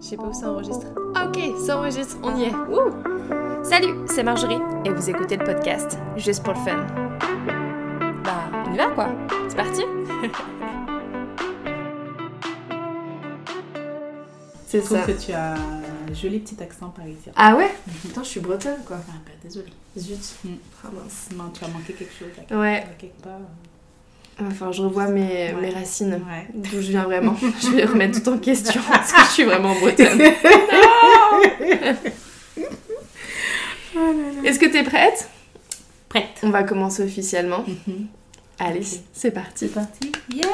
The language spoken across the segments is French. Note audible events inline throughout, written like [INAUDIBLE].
Je sais pas où ça enregistre. Ah ok, ça enregistre, on y est. Salut, c'est Marjorie et vous écoutez le podcast Juste pour le fun. Bah, on y va quoi C'est parti [LAUGHS] C'est ça. que tu as un joli petit accent parisien. Ah ouais? Putain, je suis bretonne quoi. Ah bah désolée. Zut. Mm. Ah mince. Non, tu as manqué quelque chose. Là, Ouais. Quelque part. Enfin, je revois mes, Ouais. mes racines. Ouais. D'où je viens vraiment. [LAUGHS] je vais remettre tout en question [LAUGHS] parce que je suis vraiment bretonne. [LAUGHS] Est-ce que t'es prête? Prête. On va commencer officiellement. Mhm. Allez, c'est parti. C'est parti. Yeah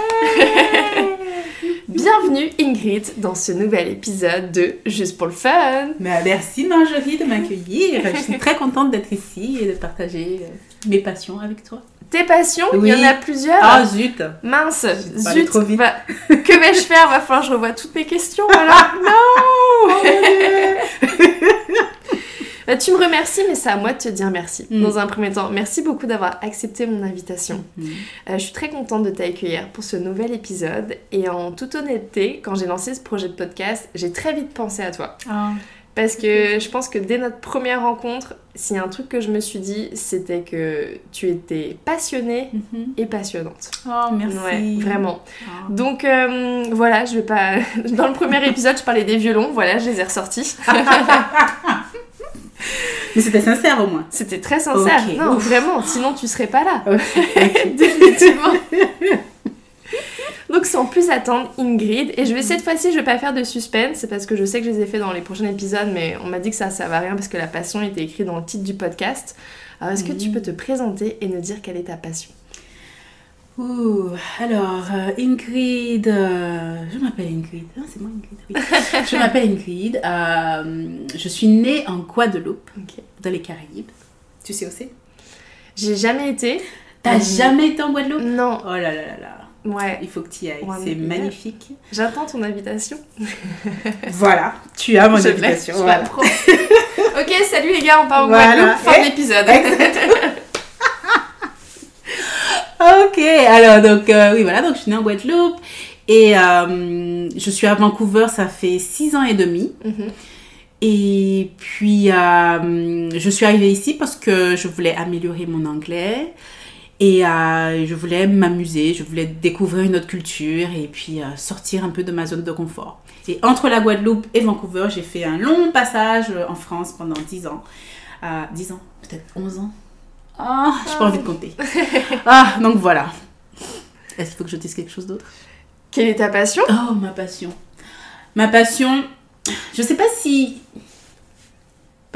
Bienvenue Ingrid dans ce nouvel épisode de Juste pour le fun. Bah, merci Marjorie de m'accueillir. Je suis très contente d'être ici et de partager euh, mes passions avec toi. Tes passions, Oui. il y en a plusieurs. Ah zut Mince, zut, trop vite. va- que vais-je faire? Va falloir que je revoie toutes mes questions alors. [LAUGHS] [LAUGHS] Bah, tu me remercies, mais c'est à moi de te dire merci. Mm. Dans un premier temps, merci beaucoup d'avoir accepté mon invitation. Mhm. Euh, je suis très contente de t'accueillir pour ce nouvel épisode. Et en toute honnêteté, quand j'ai lancé ce projet de podcast, j'ai très vite pensé à toi. Ah, Parce que je pense que dès notre première rencontre, s'il y a un truc que je me suis dit, c'était que tu étais passionnée mhm. et passionnante. Oh, merci. Ouais, vraiment. Donc euh, voilà, je vais pas. [LAUGHS] Dans le premier épisode, je parlais des violons, voilà, je les ai ressortis. [LAUGHS] Mais c'était sincère au moins. C'était très sincère. Non, ouf. vraiment, sinon tu serais pas là. [LAUGHS] Définitivement. Donc sans plus attendre, Ingrid, et je vais cette fois-ci, je vais pas faire de suspense, c'est parce que je sais que je les ai fait dans les prochains épisodes, mais on m'a dit que ça, ça va rien parce que la passion était écrite dans le titre du podcast. Alors est-ce que tu peux te présenter et nous dire quelle est ta passion? Ouh, alors, euh, Ingrid, euh, je m'appelle Ingrid, Ah, c'est moi Ingrid, oui. [LAUGHS] je m'appelle Ingrid, euh, je suis née en Guadeloupe, dans les Caraïbes. Tu sais où c'est? J'ai jamais été. T'as jamais été en Guadeloupe? Non, Oh là là là là, ouais. il faut que tu y ailles, Ouais, c'est magnifique. J'attends ton invitation. [LAUGHS] Voilà, tu as mon je invitation. je voilà. [LAUGHS] ok, salut les gars, on part en Voilà. Guadeloupe, fin Eh, de l'épisode. [LAUGHS] Ok, alors donc euh, oui voilà, donc je suis née en Guadeloupe et euh, je suis à Vancouver, ça fait six ans et demi. Mhm. Et puis, euh, je suis arrivée ici parce que je voulais améliorer mon anglais et euh, je voulais m'amuser, je voulais découvrir une autre culture et puis euh, sortir un peu de ma zone de confort. Et entre la Guadeloupe et Vancouver, j'ai fait un long passage en France pendant 10 ans. Euh, 10 ans, peut-être 11 ans. Ah, j'ai pas envie de compter. Ah, donc voilà. Est-ce qu'il faut que je dise quelque chose d'autre? Quelle est ta passion? Oh, ma passion. Ma passion, je sais pas si.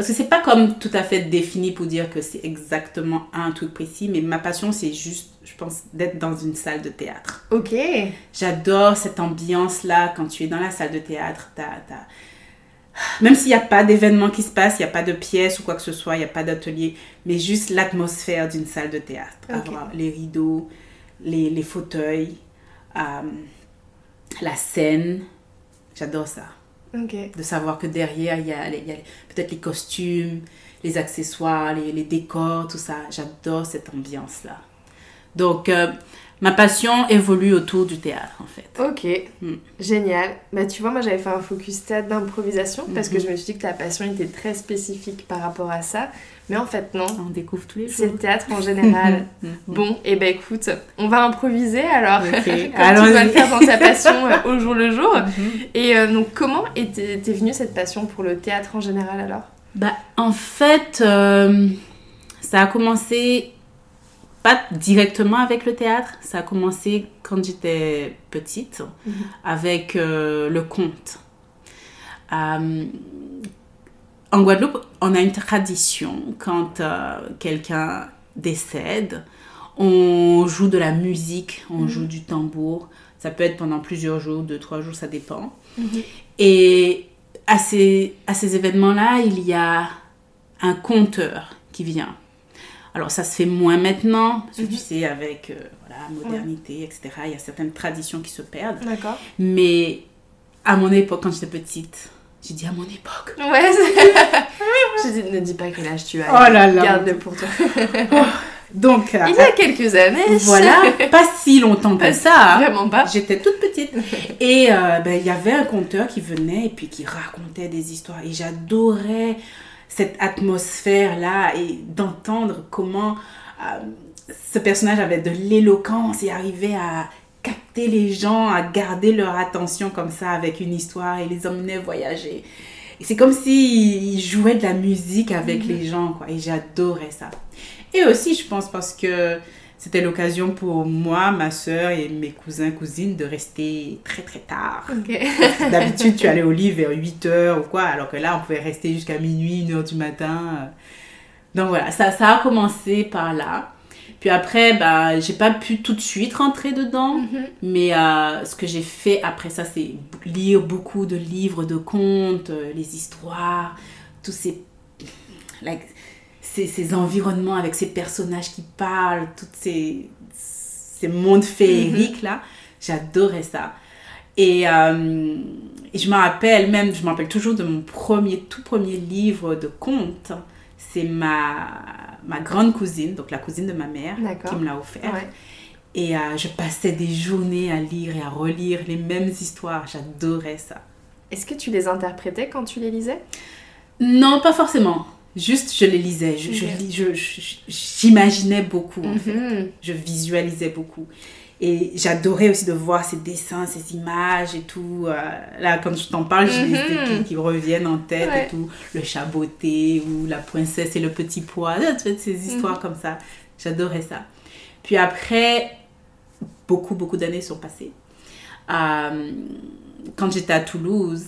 Parce que c'est pas comme tout à fait défini pour dire que c'est exactement un truc précis, mais ma passion, c'est juste, je pense, d'être dans une salle de théâtre. Ok. J'adore cette ambiance-là quand tu es dans la salle de théâtre. t'as- t'as- Même s'il n'y a pas d'événement qui se passe, il n'y a pas de pièce ou quoi que ce soit, il n'y a pas d'atelier, mais juste l'atmosphère d'une salle de théâtre. Avoir les rideaux, les, les fauteuils, euh, la scène. J'adore ça. Ok. De savoir que derrière, il y a, peut-être les costumes, les accessoires, les, les décors, tout ça. J'adore cette ambiance-là. Donc, euh, ma passion évolue autour du théâtre, en fait. Ok, Mm. génial. Bah tu vois, moi j'avais fait un focus théâtre d'improvisation parce que Mhm. je me suis dit que ta passion était très spécifique par rapport à ça. Mais en fait non, On découvre tous les c'est le jours. théâtre en général. [LAUGHS] Mhm. bon, et ben écoute, on va improviser alors, Ok, [LAUGHS] comme tu allons-y. vas le faire dans ta passion [LAUGHS] euh, au jour le jour. Mhm. Et euh, donc comment était, était venue cette passion pour le théâtre en général alors? Bah, en fait, euh, ça a commencé pas directement avec le théâtre, ça a commencé quand j'étais petite Mhm. avec euh, le conte. Euh, en Guadeloupe, on a une tradition quand euh, quelqu'un décède, on joue de la musique, on Mhm. joue du tambour. Ça peut être pendant plusieurs jours, deux, trois jours, ça dépend. Et à ces, à ces événements-là, il y a un conteur qui vient. Alors ça se fait moins maintenant, parce que tu Mhm. sais, avec euh, voilà, modernité, etc., il y a certaines traditions qui se perdent. D'accord. Mais à mon époque, quand j'étais petite, j'ai dit à mon époque. Ouais, [LAUGHS] je dis, ne dis pas quel âge tu as. Oh là là. Garde-le pour toi. [LAUGHS] Donc, euh, Il y a quelques années. voilà, [LAUGHS] pas si longtemps que ça. hein. Vraiment pas. J'étais toute petite. Et euh, ben, il y avait un conteur qui venait et puis qui racontait des histoires. Et j'adorais cette atmosphère-là et d'entendre comment euh, ce personnage avait de l'éloquence et arrivait à capter les gens, à garder leur attention comme ça avec une histoire et les emmenait voyager. C'est comme s'il jouait de la musique avec les gens, quoi. Et j'adorais ça. Et aussi, je pense, parce que c'était l'occasion pour moi, ma soeur et mes cousins, cousines de rester très très tard. D'habitude, tu allais au lit vers 8 heures ou quoi, alors que là, on pouvait rester jusqu'à minuit, 1 heure du matin. Donc voilà, ça, ça a commencé par là. Puis après, bah, j'ai pas pu tout de suite rentrer dedans, Mhm. mais euh, ce que j'ai fait après ça, c'est lire beaucoup de livres, de contes, euh, les histoires, tous ces, like, ces, ces environnements avec ces personnages qui parlent, tous ces, ces mondes féeriques là. J'adorais ça. Et, euh, et je me rappelle même, je me rappelle toujours de mon premier, tout premier livre de contes. C'est ma, ma grande cousine, donc la cousine de ma mère, qui me l'a offert. Ouais. Et euh, je passais des journées à lire et à relire les mêmes histoires. J'adorais ça. Est-ce que tu les interprétais quand tu les lisais? Non, pas forcément. Juste, je les lisais. Je, je je- je- j'imaginais beaucoup, en fait. Mhm. Je visualisais beaucoup. Et j'adorais aussi de voir ces dessins, ces images et tout. Euh, là, quand je t'en parle, j'ai des Mhm. idées qui, qui reviennent en tête Ouais. et tout. Le chat botté ou la princesse et le petit pois. Tu ces histoires Mhm. comme ça. J'adorais ça. Puis après, beaucoup, beaucoup d'années sont passées. Euh, quand j'étais à Toulouse,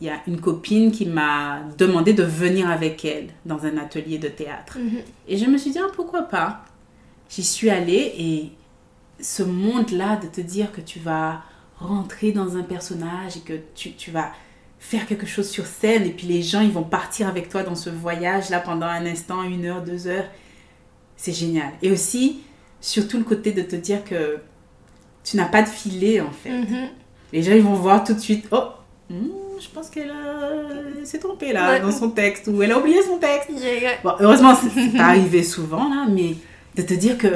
il y a une copine qui m'a demandé de venir avec elle dans un atelier de théâtre. Mhm. Et je me suis dit, ah, pourquoi pas? J'y suis allée et ce monde-là de te dire que tu vas rentrer dans un personnage et que tu, tu vas faire quelque chose sur scène et puis les gens, ils vont partir avec toi dans ce voyage-là pendant un instant, une heure, deux heures, c'est génial. Et aussi, surtout le côté de te dire que tu n'as pas de filet en fait. Mhm. Les gens, ils vont voir tout de suite, oh, hmm, je pense qu'elle s'est trompée là Ouais. dans son texte ou elle a oublié son texte. Yeah. Bon, heureusement, c'est pas arrivé souvent, là, mais de te dire que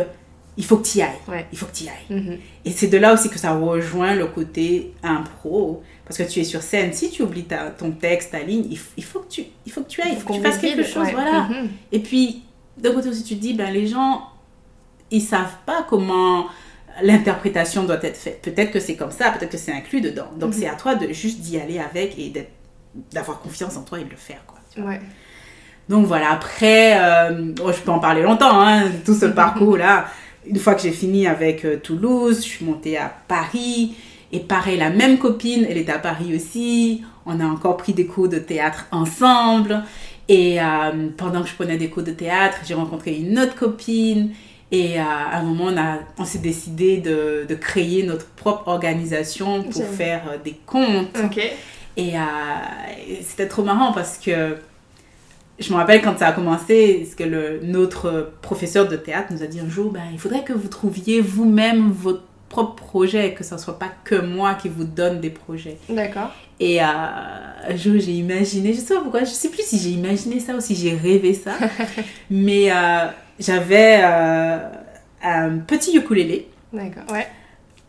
il faut que tu y ailles. Ouais. Il faut que tu y ailles. Mhm. Et c'est de là aussi que ça rejoint le côté impro. Parce que tu es sur scène, si tu oublies ta- ton texte, ta ligne, il, il faut que tu, il faut que tu ailles, il faut que tu fasses quelque chose. ouais. Voilà. Mhm. Et puis, d'un côté aussi, tu te dis, ben, les gens, ils savent pas comment l'interprétation doit être faite. Peut-être que c'est comme ça, peut-être que c'est inclus dedans. Donc, Mhm. c'est à toi de juste d'y aller avec et d'avoir confiance en toi et de le faire, quoi. Ouais. Donc voilà, après, euh, oh, je peux en parler longtemps, hein, tout ce [LAUGHS] parcours-là. Une fois que j'ai fini avec euh, Toulouse, je suis montée à Paris. Et pareil, la même copine, elle est à Paris aussi. On a encore pris des cours de théâtre ensemble. Et euh, pendant que je prenais des cours de théâtre, j'ai rencontré une autre copine. Et euh, à un moment, on, a- on s'est décidé de, de créer notre propre organisation pour faire euh, des. Et, euh, et c'était trop marrant parce que je me rappelle quand ça a commencé, ce que le, notre professeur de théâtre nous a dit un jour, ben, il faudrait que vous trouviez vous-même votre propre projet, que ce ne soit pas que moi qui vous donne des projets. D'accord. Et euh, un jour, j'ai imaginé, je sais pas pourquoi, je sais plus si j'ai imaginé ça ou si j'ai rêvé ça, [LAUGHS] mais euh, j'avais euh, un petit ukulélé. D'accord, ouais.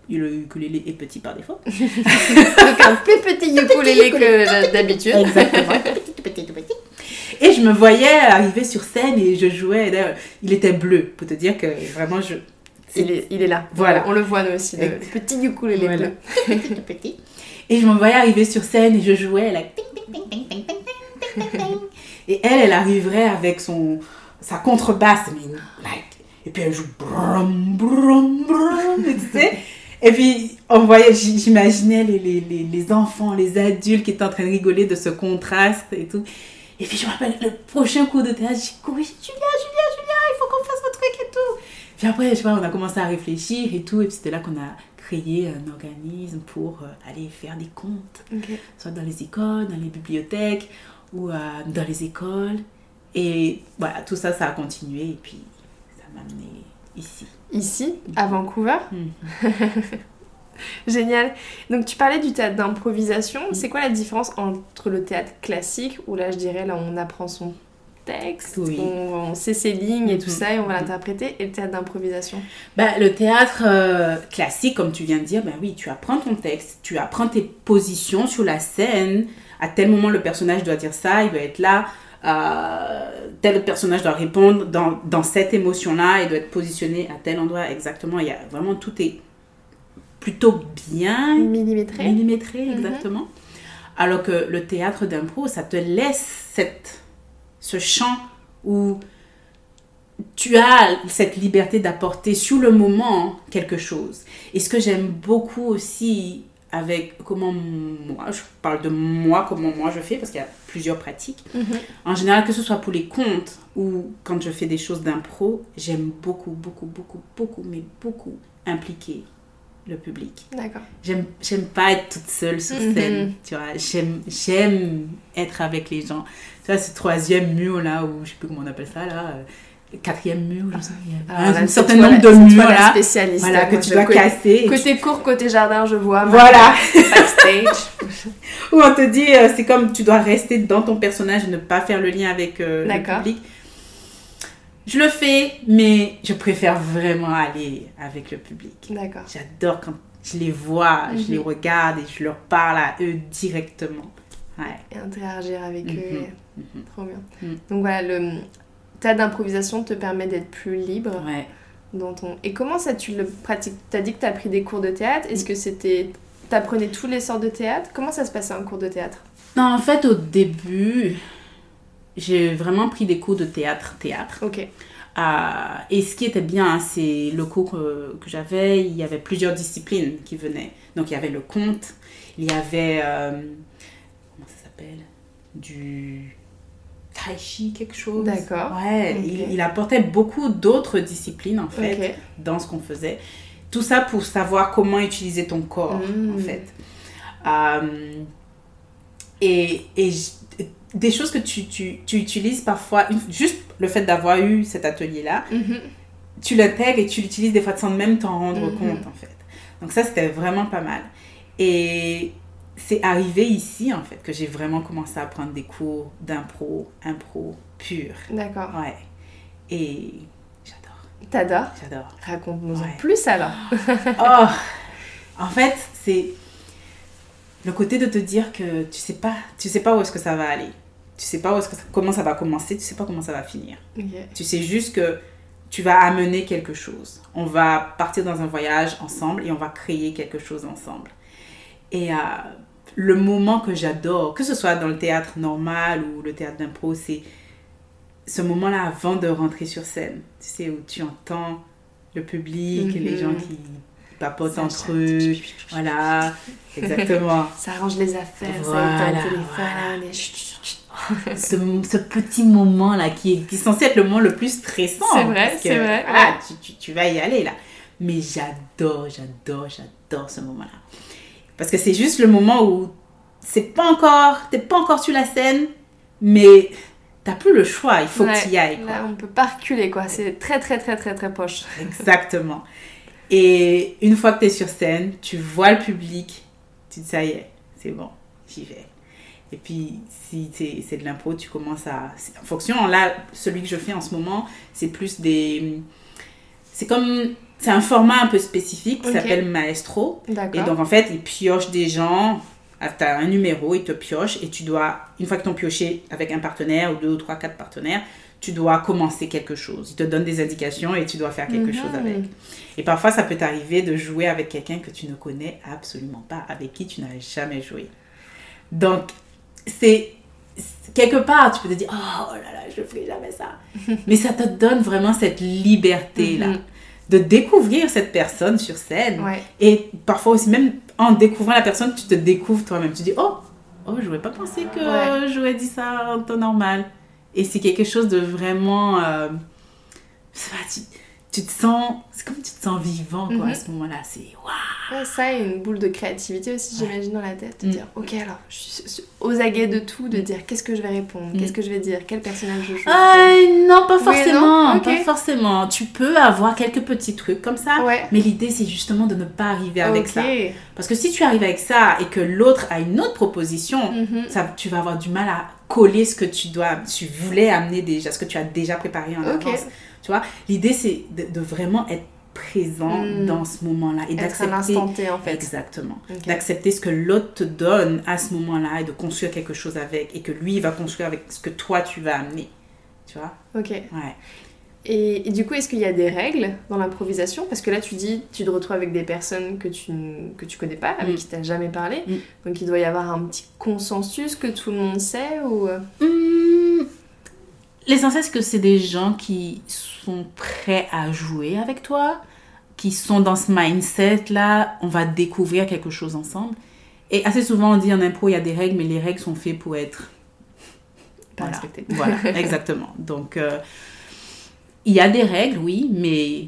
Le ukulélé est petit par défaut. [LAUGHS] Donc un plus petit ukulélé que d'habitude. Exactement. Tout [LAUGHS] petit, tout petit. Et je me voyais arriver sur scène et je jouais. Et il était bleu, pour te dire que vraiment je. Il, est, il est, là. Voilà. On le voit nous aussi, petit ukulélé voilà. bleu. [LAUGHS] Petit. Et je me voyais arriver sur scène et je jouais. Et elle, elle arriverait avec son, sa contrebasse, mais like, et puis elle joue brum brum brum, et tu sais. Et puis on voyait, j'imaginais les, les, les, les enfants, les adultes qui étaient en train de rigoler de ce contraste et tout. Et puis je me rappelle le prochain cours de théâtre, j'ai couru, Julia, Julia, Julia, il faut qu'on fasse votre truc et tout. Puis après, je sais pas, on a commencé à réfléchir et tout, et puis c'était là qu'on a créé un organisme pour euh, aller faire des contes, Ok. soit dans les écoles, dans les bibliothèques ou euh, dans les écoles. Et voilà, tout ça, ça a continué et puis ça m'a amené ici. Ici, à Vancouver. Mhm. [LAUGHS] Génial. Donc tu parlais du théâtre d'improvisation. C'est quoi la différence entre le théâtre classique, où là je dirais là on apprend son texte, Oui. on, on sait ses lignes et tout Mhm. ça et on va Mhm. l'interpréter. Et le théâtre d'improvisation? Bah, le théâtre euh, classique, comme tu viens de dire, bah oui, tu apprends ton texte, tu apprends tes positions sur la scène. À tel moment, le personnage doit dire ça, il doit être là. Euh, tel autre personnage doit répondre dans, dans cette émotion-là, il doit être positionné à tel endroit exactement. Il y a vraiment tout est plutôt bien Millimétré. millimétré, Mhm. exactement. Alors que le théâtre d'impro, ça te laisse cette, ce champ où tu as cette liberté d'apporter sur le moment quelque chose. Et ce que j'aime beaucoup aussi avec comment moi, je parle de moi, comment moi je fais, parce qu'il y a plusieurs pratiques. Mhm. En général, que ce soit pour les contes ou quand je fais des choses d'impro, j'aime beaucoup, beaucoup, beaucoup, beaucoup, mais beaucoup impliquer le public. D'accord. J'aime, j'aime pas être toute seule sur Mhm. scène, tu vois. J'aime, j'aime être avec les gens. Tu vois, ce troisième mur là, ou je sais plus comment on appelle ça là, euh, quatrième mur, je sais pas, il y a Alors là, un certain nombre de murs là, spécialiste. voilà, que tu dois casser. tu- Côté court, côté jardin, je vois. Voilà. [LAUGHS] Backstage. [LAUGHS] Ou on te dit, euh, c'est comme tu dois rester dans ton personnage et ne pas faire le lien avec euh, le public. Je le fais, mais je préfère vraiment aller avec le public. D'accord. J'adore quand je les vois, je Mhm. les regarde et je leur parle à eux directement. Ouais. Et interagir avec eux. Mhm. et- Mhm. Trop bien. Mhm. Donc voilà, le d'improvisation te permet d'être plus libre Ouais. dans ton... Et comment ça tu le pratiques? T'as dit que t'as pris des cours de théâtre. Est-ce que c'était... T'apprenais tous les sortes de théâtre Comment ça se passait un cours de théâtre? Non, en fait, au début, j'ai vraiment pris des cours de théâtre, théâtre. Ok. Euh, et ce qui était bien, hein, c'est le cours que, que j'avais, il y avait plusieurs disciplines qui venaient. Donc, il y avait le conte, il y avait, euh, comment ça s'appelle? Du tai chi, quelque chose. D'accord. Ouais, il, il apportait beaucoup d'autres disciplines, en fait, dans ce qu'on faisait. Tout ça pour savoir comment utiliser ton corps, Mm. en fait. Euh, et et des choses que tu, tu, tu utilises parfois, juste le fait d'avoir eu cet atelier-là, Mhm. tu l'intègres et tu l'utilises des fois sans même t'en rendre Mhm. compte, en fait. Donc ça, c'était vraiment pas mal. Et c'est arrivé ici, en fait, que j'ai vraiment commencé à prendre des cours d'impro, impro pur. D'accord. Ouais. Et j'adore, T'adores j'adore. Raconte-nous en plus alors. Oh [LAUGHS] En fait, c'est le côté de te dire que tu sais pas, tu sais pas où est-ce que ça va aller. Tu sais pas où est-ce que ça- comment ça va commencer, tu sais pas comment ça va finir. Tu sais juste que tu vas amener quelque chose. On va partir dans un voyage ensemble et on va créer quelque chose ensemble. Et euh, le moment que j'adore, que ce soit dans le théâtre normal ou le théâtre d'impro, c'est ce moment-là avant de rentrer sur scène. Tu sais, où tu entends le public, Mhm. les gens qui papotent entre eux. Voilà, exactement. [LAUGHS] Ça arrange les affaires, Voilà, ça éteint le téléphone. voilà. et [LAUGHS] ce, ce petit moment-là qui est, qui est censé être le moment le plus stressant. C'est vrai, c'est vrai, Voilà, ouais. tu, tu- tu vas y aller là. Mais j'adore, j'adore, j'adore ce moment-là. Parce que c'est juste le moment où c'est pas encore, t'es pas encore sur la scène, mais t'as plus le choix, il faut Ouais, que tu y ailles. quoi. Là, on peut pas reculer, quoi. C'est très, très, très, très, très proche. [LAUGHS] Exactement. Et une fois que tu es sur scène, tu vois le public, tu te dis ça y est, c'est bon, j'y vais. Et puis, si c'est de l'impro, tu commences à. En fonction, là, celui que je fais en ce moment, c'est plus des. C'est comme. C'est un format un peu spécifique qui s'appelle Maestro. Et donc, en fait, ils piochent des gens. Tu as un numéro, ils te piochent et tu dois, une fois que tu pioché avec un partenaire ou deux ou trois, quatre partenaires, tu dois commencer quelque chose. Ils te donnent des indications et tu dois faire quelque Mhm. chose avec. Et parfois, ça peut t'arriver de jouer avec quelqu'un que tu ne connais absolument pas, avec qui tu n'as jamais joué. Donc, c'est quelque part, tu peux te dire, oh, là là, je ne ferai jamais ça. [LAUGHS] Mais ça te donne vraiment cette liberté-là Mhm. De découvrir cette personne sur scène. Ouais. Et parfois aussi, même en découvrant la personne, tu te découvres toi-même. Tu dis, oh, oh je n'aurais pas pensé que Ouais. j'aurais dit ça en temps normal. Et c'est quelque chose de vraiment... euh, tu, te sens... C'est comme tu te sens vivant, quoi, Mhm. à ce moment-là. C'est... Waouh Ouais, ça et une boule de créativité aussi, j'imagine, dans la tête. De Mm. dire, ok, alors, je suis aux aguets de tout, de dire qu'est-ce que je vais répondre, Mm. qu'est-ce que je vais dire, quel personnage je joue. Euh, non, pas Oui, forcément. non. Pas forcément. Tu peux avoir quelques petits trucs comme ça. Ouais. Mais l'idée, c'est justement de ne pas arriver avec ça. Parce que si tu arrives avec ça et que l'autre a une autre proposition, Mhm. ça, tu vas avoir du mal à coller ce que tu dois, tu voulais amener déjà, ce que tu as déjà préparé en Ok. avance. Tu vois, l'idée c'est de, de vraiment être présent Mm. dans ce moment-là et d'accepter. l'instant T, en fait. Exactement. D'accepter ce que l'autre te donne à ce moment-là et de construire quelque chose avec et que lui il va construire avec ce que toi tu vas amener. Tu vois? Ok. Ouais. Et, et du coup, est-ce qu'il y a des règles dans l'improvisation? Parce que là, tu dis, tu te retrouves avec des personnes que tu, que tu connais pas, avec Mm. qui tu n'as jamais parlé. Mm. Donc, il doit y avoir un petit consensus que tout le monde sait ou... euh, Hum, L'essentiel, c'est que c'est des gens qui sont prêts à jouer avec toi, qui sont dans ce mindset-là, on va découvrir quelque chose ensemble. Et assez souvent, on dit en impro, il y a des règles, mais les règles sont faites pour être... Pas Voilà. respectées. Voilà, [LAUGHS] exactement. Donc, euh, il y a des règles, oui, mais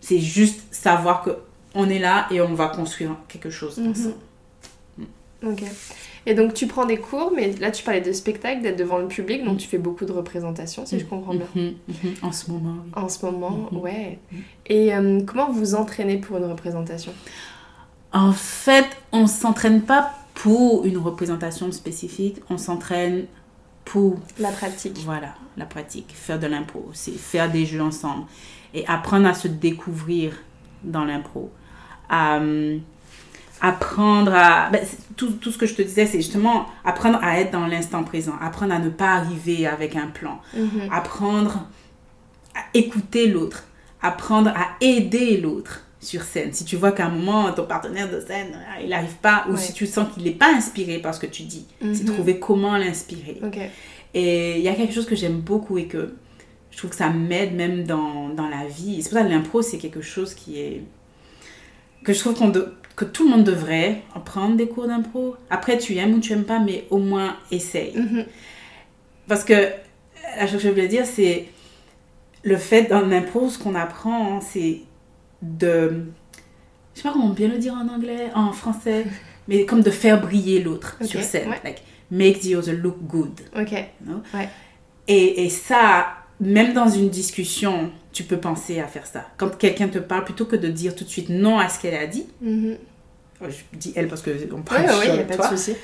c'est juste savoir que on est là et on va construire quelque chose Mhm. ensemble. Ok. Et donc, tu prends des cours, mais là, tu parlais de spectacle, d'être devant le public, Mm. donc tu fais beaucoup de représentations, si je comprends bien. Mhm, mhm. En ce moment, oui. En ce moment, Mhm. ouais. Et euh, comment vous entraînez pour une représentation? En fait, on s'entraîne pas pour une représentation spécifique, on s'entraîne pour La pratique. voilà, la pratique, faire de l'impro, c'est faire des jeux ensemble et apprendre à se découvrir dans l'impro. Euh, apprendre à... ben, tout, tout ce que je te disais, c'est justement apprendre à être dans l'instant présent, apprendre à ne pas arriver avec un plan, Mhm. apprendre à écouter l'autre, apprendre à aider l'autre sur scène. Si tu vois qu'à un moment, ton partenaire de scène, ah, il n'arrive pas, ou Ouais. si tu sens qu'il n'est pas inspiré par ce que tu dis, c'est Mhm. trouver comment l'inspirer. Et il y a quelque chose que j'aime beaucoup et que je trouve que ça m'aide même dans, dans la vie. C'est pour ça que l'impro, c'est quelque chose qui est... que je trouve qu'on de- que tout le monde devrait en prendre des cours d'impro. Après, tu aimes ou tu aimes pas, mais au moins essaye. Mhm. Parce que la chose que je voulais dire, c'est le fait dans l'impro, ce qu'on apprend, hein, c'est de. Je sais pas comment bien le dire en anglais, en français, [LAUGHS] mais comme de faire briller l'autre sur scène. ouais. Like, make the other look good. Ok. Et, et ça, même dans une discussion, tu peux penser à faire ça. Quand quelqu'un te parle, plutôt que de dire tout de suite non à ce qu'elle a dit, Mhm. Je dis elle parce qu'on parle ouais, ouais, sur y a pas toi, de souci.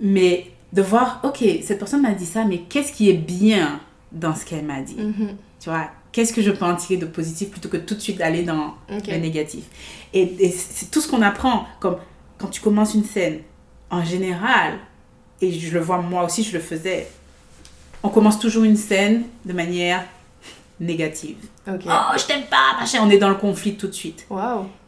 mais de voir, ok, cette personne m'a dit ça, mais qu'est-ce qui est bien dans ce qu'elle m'a dit? Mhm. Tu vois, qu'est-ce que je peux en tirer de positif plutôt que tout de suite aller dans le négatif? Et, et c'est tout ce qu'on apprend, comme quand tu commences une scène, en général, et je le vois moi aussi, je le faisais, on commence toujours une scène de manière négative. Oh, je t'aime pas, machin, on est dans le conflit tout de suite.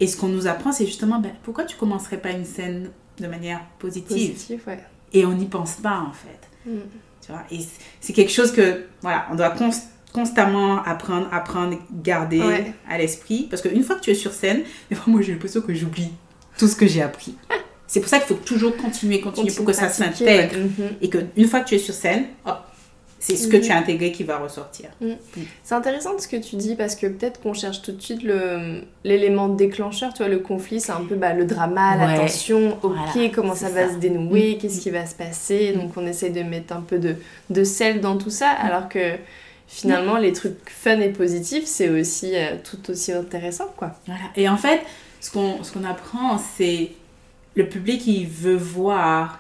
Et ce qu'on nous apprend, c'est justement, ben, pourquoi tu commencerais pas une scène de manière positive? Positif, ouais. Et on n'y pense pas, en fait. Mm. Tu vois, et c'est quelque chose que, voilà, on doit cons- constamment apprendre, apprendre, garder Ouais. à l'esprit. Parce qu'une fois que tu es sur scène, des fois, moi, j'ai l'impression que j'oublie tout ce que j'ai appris. c'est pour ça qu'il faut toujours continuer, continuer pour que ça s'intègre. ouais. Mhm. Et qu'une fois que tu es sur scène, hop, c'est ce que Mhm. tu as intégré qui va ressortir. C'est intéressant ce que tu dis parce que peut-être qu'on cherche tout de suite le l'élément déclencheur, tu vois, le conflit, c'est un peu bah, le drama, la Ouais. tension, ok, Voilà, comment ça va se dénouer, Mm. qu'est-ce qui va se passer, donc on essaie de mettre un peu de, de sel dans tout ça, alors que finalement les trucs fun et positifs, c'est aussi euh, tout aussi intéressant, quoi. Voilà. Et en fait, ce qu'on ce qu'on apprend, c'est le public, il veut voir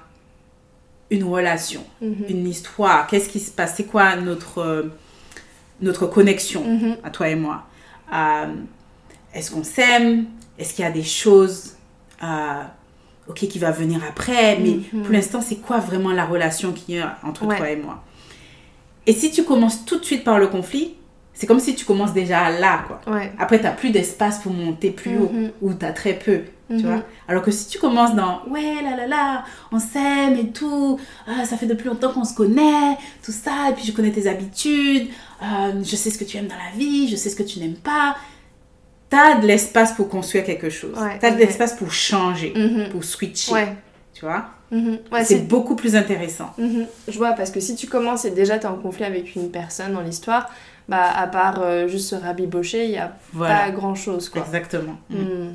une relation, Mhm. une histoire. Qu'est-ce qui se passe C'est quoi notre, euh, notre connexion Mhm. à toi et moi Euh, Est-ce qu'on s'aime? Est-ce qu'il y a des choses euh, ok, qui va venir après? Mais Mhm. pour l'instant, c'est quoi vraiment la relation qu'il y a entre Ouais. toi et moi? Et si tu commences tout de suite par le conflit, c'est comme si tu commences déjà là, quoi. Ouais. Après, tu n'as plus d'espace pour monter plus haut, ou tu as très peu, tu Mhm. vois? Alors que si tu commences dans ouais, là là là, on s'aime et tout, ah, ça fait depuis longtemps qu'on se connaît, tout ça, et puis je connais tes habitudes, euh, je sais ce que tu aimes dans la vie, je sais ce que tu n'aimes pas. Tu as de l'espace pour construire quelque chose, Ouais, tu as de l'espace pour changer, Mhm. pour switcher, Ouais. tu vois? Mhm. Ouais, c'est beaucoup plus intéressant. Je vois, parce que si tu commences et déjà tu es en conflit avec une personne dans l'histoire, bah à part euh, juste se rabibocher, il n'y a Voilà, pas grand chose quoi. exactement. Mm.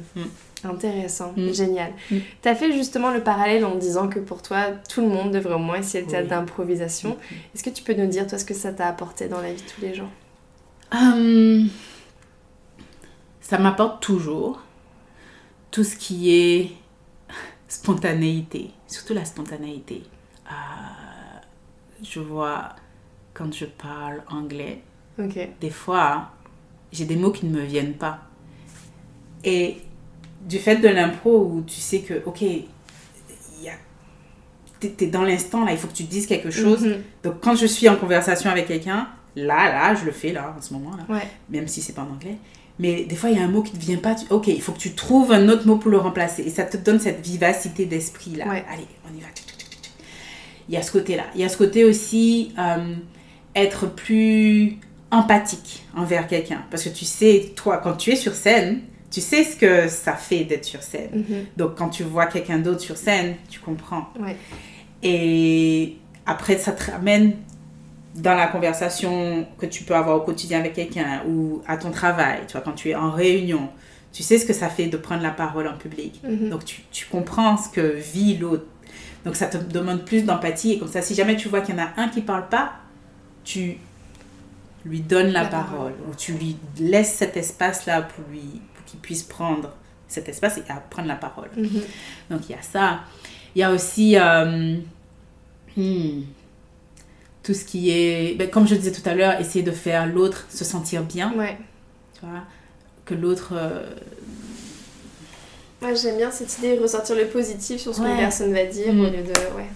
Mm. Intéressant, Mm. génial. Mm. Tu as fait justement le parallèle en disant que pour toi, tout le monde devrait au moins essayer le théâtre Oui. d'improvisation. Mm. Est-ce que tu peux nous dire, toi, ce que ça t'a apporté dans la vie de tous les jours Hum, ça m'apporte toujours tout ce qui est spontanéité, surtout la spontanéité. Euh, je vois quand je parle anglais, des fois, j'ai des mots qui ne me viennent pas. Et du fait de l'impro où tu sais que, ok, t'es dans l'instant là, il faut que tu dises quelque chose. Mhm. Donc quand je suis en conversation avec quelqu'un, là, là, je le fais là, en ce moment là, Ouais. même si c'est pas en anglais. Mais des fois, il y a un mot qui ne te vient pas. tu- Ok, il faut que tu trouves un autre mot pour le remplacer. Et ça te donne cette vivacité d'esprit là. Ouais. Allez, on y va. Il y a ce côté-là. Il y a ce côté aussi euh, être plus empathique envers quelqu'un. Parce que tu sais, toi, quand tu es sur scène, tu sais ce que ça fait d'être sur scène. Mhm. Donc quand tu vois quelqu'un d'autre sur scène, tu comprends. Ouais. Et après, ça te ramène dans la conversation que tu peux avoir au quotidien avec quelqu'un ou à ton travail, tu vois, quand tu es en réunion, tu sais ce que ça fait de prendre la parole en public. Mhm. Donc tu, tu comprends ce que vit l'autre. Donc ça te demande plus d'empathie. Et comme ça, si jamais tu vois qu'il y en a un qui parle pas, tu lui donnes la, La parole, parole. ou tu lui laisses cet espace-là pour lui pour qu'il puisse prendre cet espace et à prendre la parole. Mhm. Donc il y a ça. Il y a aussi euh, hmm, tout ce qui est, ben, comme je disais tout à l'heure, essayer de faire l'autre se sentir bien, Ouais. tu vois, que l'autre... euh, Moi, j'aime bien cette idée de ressortir le positif sur ce Ouais. qu'une personne va dire Mm. au lieu de. Ouais.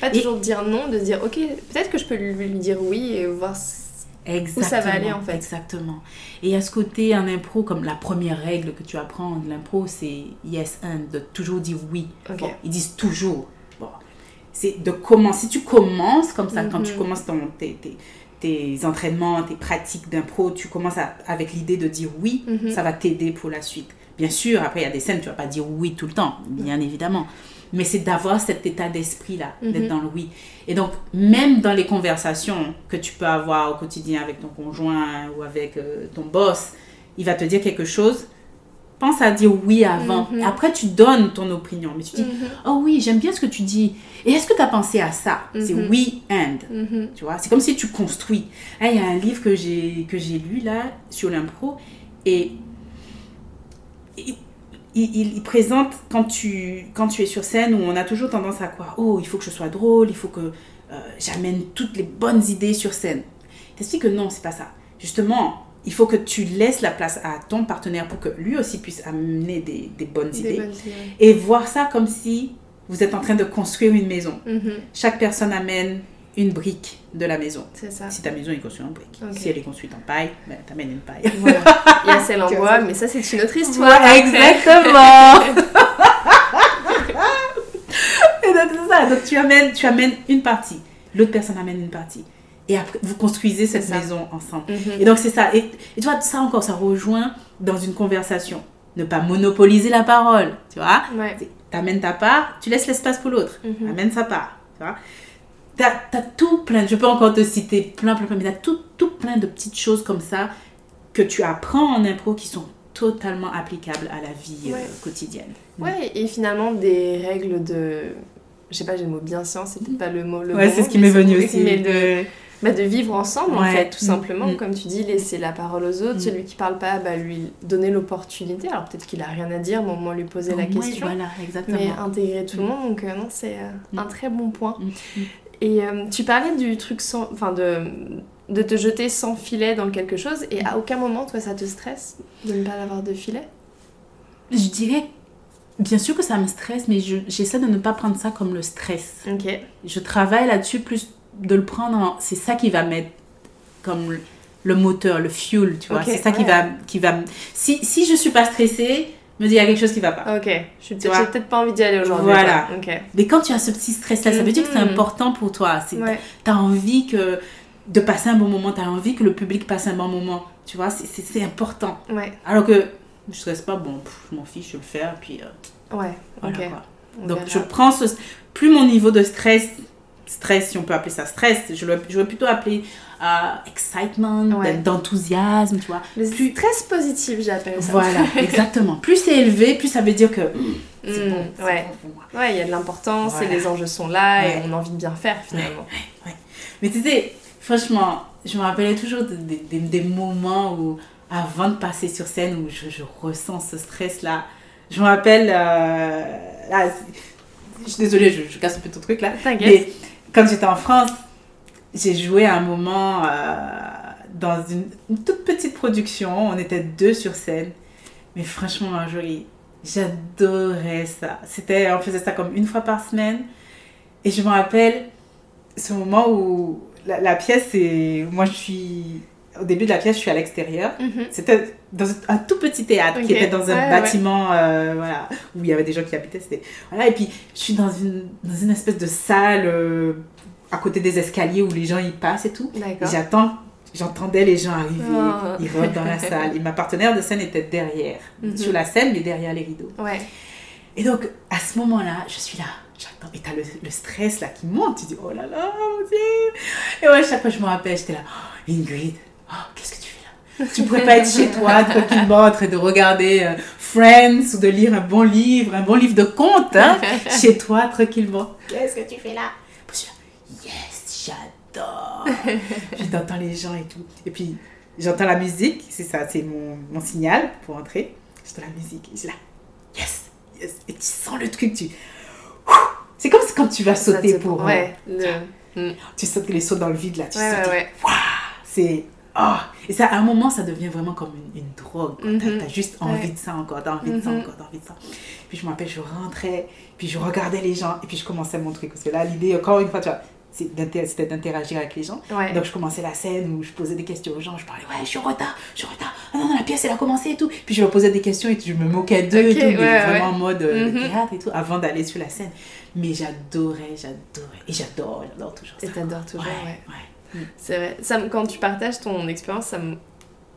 Pas Et- toujours dire non, de dire ok, peut-être que je peux lui, lui dire oui et voir. s- Exactement, ça va aller, en fait. Exactement. Et a ce côté en impro, comme la première règle que tu apprends de l'impro, c'est yes and, de toujours dire oui. Ok. Bon, ils disent toujours. Bon, c'est de commencer. Si tu commences comme ça, quand tu Mhm. commences ton, tes, tes, tes entraînements, tes pratiques d'impro, tu commences à- avec l'idée de dire oui, Mhm. ça va t'aider pour la suite. Bien sûr, après, il y a des scènes, tu vas pas dire oui tout le temps, bien évidemment. Mais c'est d'avoir cet état d'esprit-là, d'être Mhm. dans le oui. Et donc, même dans les conversations que tu peux avoir au quotidien avec ton conjoint ou avec euh, ton boss, il va te dire quelque chose. Pense à dire oui avant. Mhm. Après, tu donnes ton opinion. Mais tu dis, Mhm. oh oui, j'aime bien ce que tu dis. Et est-ce que tu as pensé à ça C'est oui and. Tu vois, c'est comme si tu construis. Ah, Il y a un livre que j'ai que j'ai lu là sur l'impro et il, il- il présente quand tu quand tu es sur scène où on a toujours tendance à quoi Oh, il faut que je sois drôle, il faut que euh, j'amène toutes les bonnes idées sur scène. Il t'explique que non, c'est pas ça. Justement, il faut que tu laisses la place à ton partenaire pour que lui aussi puisse amener des, des bonnes Des idées bonnes idées. et voir ça comme si vous êtes en train de construire une maison. Mhm. Chaque personne amène une brique de la maison. C'est ça. Si ta maison est construite en brique. Si elle est construite en paille, ben, t'amènes une paille. Voilà. Il y a celle en bois, mais ça, c'est une autre histoire. Exactement. [LAUGHS] Et donc, c'est ça. Donc, tu amènes, tu amènes une partie. L'autre personne amène une partie. Et après, vous construisez cette maison ensemble. Mhm. Et donc, c'est ça. Et, et tu vois, ça encore, ça rejoint dans une conversation. Ne pas monopoliser la parole. Tu vois Ouais. T'amènes ta part, tu laisses l'espace pour l'autre. Mhm. Amène sa part. Tu vois T'as as tout plein, je peux encore te citer plein, plein, plein, mais t'as tout, tout plein de petites choses comme ça que tu apprends en impro qui sont totalement applicables à la vie euh, quotidienne. Ouais, et finalement, des règles de. Je sais pas, j'ai le mot bienséance, c'est peut-être pas le mot. Le ouais, c'est ce qui m'est venu aussi. Mais de, bah, de vivre ensemble, en fait, tout Mm, simplement. mm. Comme tu dis, laisser la parole aux autres. Mm. Celui qui parle pas, bah, lui donner l'opportunité. Alors peut-être qu'il a rien à dire, mais au moins lui poser la question. Voilà, exactement. mais intégrer tout le monde, donc euh, non, c'est euh, Mm. un très bon point. Et euh, tu parlais du truc sans. Enfin, de, de te jeter sans filet dans quelque chose, et à aucun moment, toi, ça te stresse de ne pas avoir de filet? Je dirais, bien sûr que ça me stresse, mais je- j'essaie de ne pas prendre ça comme le stress. Ok. Je travaille là-dessus plus de le prendre en... C'est ça qui va mettre comme le- le moteur, le fuel, tu vois. C'est ça qui va... Qui va... Si, si je suis pas stressée, me dit il y a quelque chose qui va pas. Ok. Tu j'ai peut-être pas envie d'y aller aujourd'hui. Voilà. quoi. Ok. Mais quand tu as ce petit stress-là, ça veut dire que c'est Mhm. important pour toi. Ouais. T'as envie que, de passer un bon moment, t'as envie que le public passe un bon moment. Tu vois, c'est, important. Ouais. Alors que je stresse pas, bon, pff, je m'en fiche, je vais le faire, puis euh, Ouais. voilà quoi. Donc je prends ce... Plus mon niveau de stress, stress, si on peut appeler ça stress, je vais plutôt appeler euh, excitement, Ouais. d'enthousiasme, tu vois. Le plus- stress positif, j'appelle ça. Voilà, [LAUGHS] exactement. Plus c'est élevé, plus ça veut dire que hum, c'est Mm, bon, c'est ouais. bon pour moi. Ouais, il y a de l'importance Voilà. et les enjeux sont là Ouais. et on a envie de bien faire finalement. Mais tu sais, franchement, je me rappelais toujours de- de- des- des moments où, avant de passer sur scène, où je, je ressens ce stress-là. Je me rappelle, euh, là, je suis désolée, je, je casse un peu ton truc là. T'inquiète. Quand j'étais en France, j'ai joué à un moment euh, dans une, toute petite production. On était deux sur scène. Mais franchement, j'adorais ça. C'était, on faisait ça comme une fois par semaine. Et je me rappelle ce moment où la, la pièce est. Moi, je suis. Au début de la pièce, je suis à l'extérieur. Mhm. C'était dans un tout petit théâtre qui était dans un Ouais, bâtiment euh, voilà, où il y avait des gens qui habitaient. Voilà, et puis, je suis dans une, dans une espèce de salle euh, à côté des escaliers où les gens y passent et tout. Et j'attends, j'entendais les gens arriver, Oh. ils rentrent dans la [LAUGHS] salle. Et ma partenaire de scène était derrière, Mhm. sur la scène, mais derrière les rideaux. Ouais. Et donc, à ce moment-là, je suis là, j'attends. Et t'as le, le stress là qui monte. Tu dis, oh là là, mon Dieu. Et ouais, chaque fois je me rappelle, j'étais là, oh, Ingrid, oh, qu'est-ce que tu fais là? Tu pourrais pas être chez toi [LAUGHS] tranquillement en train de regarder euh, Friends ou de lire un bon livre, un bon livre de contes, hein, [LAUGHS] chez toi tranquillement. Qu'est-ce que tu fais là? Moi, je suis là, yes, j'adore. Puis j'entends les gens et tout. Et puis j'entends la musique, c'est ça, c'est mon, mon signal pour entrer. J'entends la musique et je suis là, yes, yes. Et tu sens le truc, tu. C'est comme quand tu vas sauter Ça pour. euh, Ouais. le- tu sautes les sauts dans le vide là, tu Ouais, sautes. ouais, ouais. Waouh C'est. Oh Et ça, à un moment, ça devient vraiment comme une, une drogue. T'as Mhm. t'as juste envie Ouais. de ça encore, t'as envie de ça Mhm. encore, t'as envie de ça. Puis je me rappelle, je rentrais, puis je regardais les gens, et puis je commençais mon truc. Parce que là, l'idée, encore une fois, tu vois, c'était d'interagir avec les gens. Ouais. Donc je commençais la scène où je posais des questions aux gens, je parlais, ouais, je suis en retard, je suis en retard, ah non, non, la pièce elle a commencé et tout. Puis je leur posais des questions et je me moquais d'eux Ok, et tout, mais ouais, vraiment ouais. en mode euh, Mhm. théâtre et tout, avant d'aller sur la scène. Mais j'adorais, j'adorais, et j'adore, j'adore toujours ça. Et t'adores toujours, ouais. Ouais. C'est vrai. Ça, quand tu partages ton expérience, ça me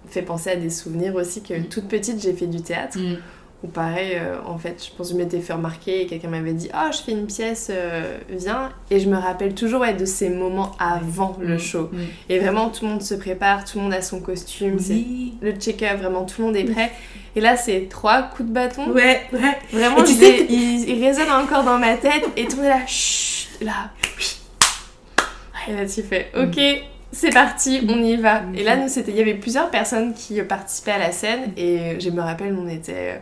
fait penser à des souvenirs aussi que Mm. toute petite, j'ai fait du théâtre. Mm. Ou pareil, euh, en fait, je pense que je m'étais fait remarquer et quelqu'un m'avait dit Ah, je fais une pièce, euh, viens. Et je me rappelle toujours ouais, de ces moments avant le Mm. show. Mm. Et vraiment, tout le monde se prépare, tout le monde a son costume, Oui. le check-up, vraiment, tout le monde est prêt. Et là, c'est trois coups de bâton. Ouais, ouais. Vraiment, Et tu je sais l'ai- il, il résonne encore dans ma tête et tout le monde est là, chut, là, oui. Et là, tu fais, ok, c'est parti, on y va. Et là, nous, c'était, il y avait plusieurs personnes qui participaient à la scène et je me rappelle, on était,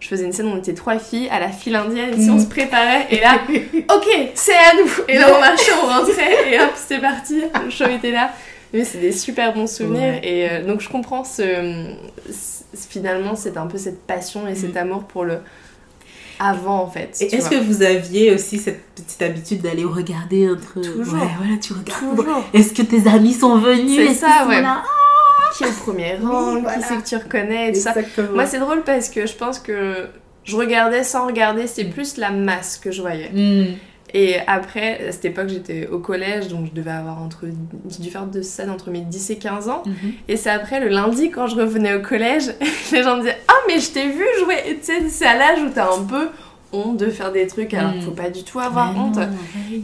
je faisais une scène, on était trois filles à la file indienne et puis on se préparait et là, [LAUGHS] ok, c'est à nous. Et là, on marchait, on rentrait et hop, c'est parti, le show était là. Mais c'est des super bons souvenirs Ouais. et euh, donc je comprends ce, ce- finalement c'est un peu cette passion et cet Mm. amour pour le avant en fait. Et est-ce que vous aviez aussi cette petite habitude d'aller regarder entre. Toujours. Ouais, voilà, tu regardes. toujours Est-ce que tes amis sont venus? C'est ça, ouais. là? Qui est au premier rang, Oui, qui c'est que tu reconnais tout ça. Moi c'est drôle parce que je pense que je regardais sans regarder, c'est plus la masse que je voyais. Mm. Et après, à cette époque, j'étais au collège, donc je devais avoir entre. J'ai dû faire de scène entre mes 10 et 15 ans. Mhm. Et c'est après, le lundi, quand je revenais au collège, [LAUGHS] les gens me disaient Ah, mais je t'ai vu jouer Et tu sais, c'est à l'âge où t'as un peu honte de faire des trucs, alors Mm. faut pas du tout avoir Mais honte. non.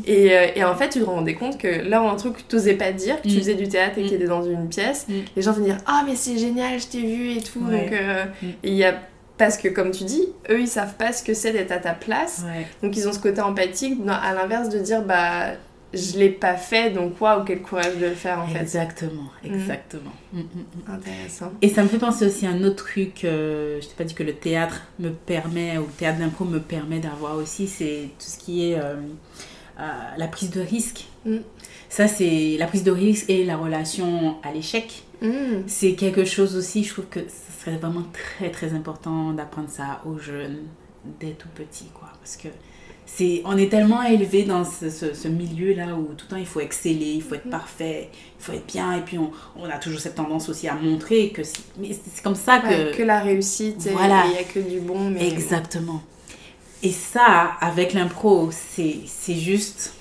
Et, euh, et en fait, tu te rendais compte que là, un truc que tu n'osais pas dire, que tu Mm. faisais du théâtre et que Mm. tu étais dans une pièce, Mm. les gens venaient dire Ah, mais c'est génial, je t'ai vu et tout. Ouais. Donc, euh, il y a. Parce que, comme tu dis, eux, ils savent pas ce que c'est d'être à ta place. Ouais. Donc, ils ont ce côté empathique, à l'inverse de dire Bah, je l'ai pas fait, donc waouh, quel courage de le faire en fait. Exactement, exactement. Mm, mm, mm. Intéressant. Et ça me fait penser aussi à un autre truc, euh, je t'ai pas dit que le théâtre me permet, ou le théâtre d'impro me permet d'avoir aussi, c'est tout ce qui est euh, euh, la prise de risque. Mm. Ça, c'est la prise de risque et la relation à l'échec. Mm. C'est quelque chose aussi, je trouve que ce serait vraiment très très important d'apprendre ça aux jeunes dès tout petit, quoi. Parce que c'est, on est tellement élevé dans ce, ce- ce milieu-là où tout le temps il faut exceller, il faut être Mhm. parfait, il faut être bien, et puis on, on a toujours cette tendance aussi à montrer que c'est, mais c'est comme ça que... Ouais, que la réussite, et il Voilà. n'y a que du bon. Mais... Exactement. Et ça, avec l'impro, c'est, c'est juste...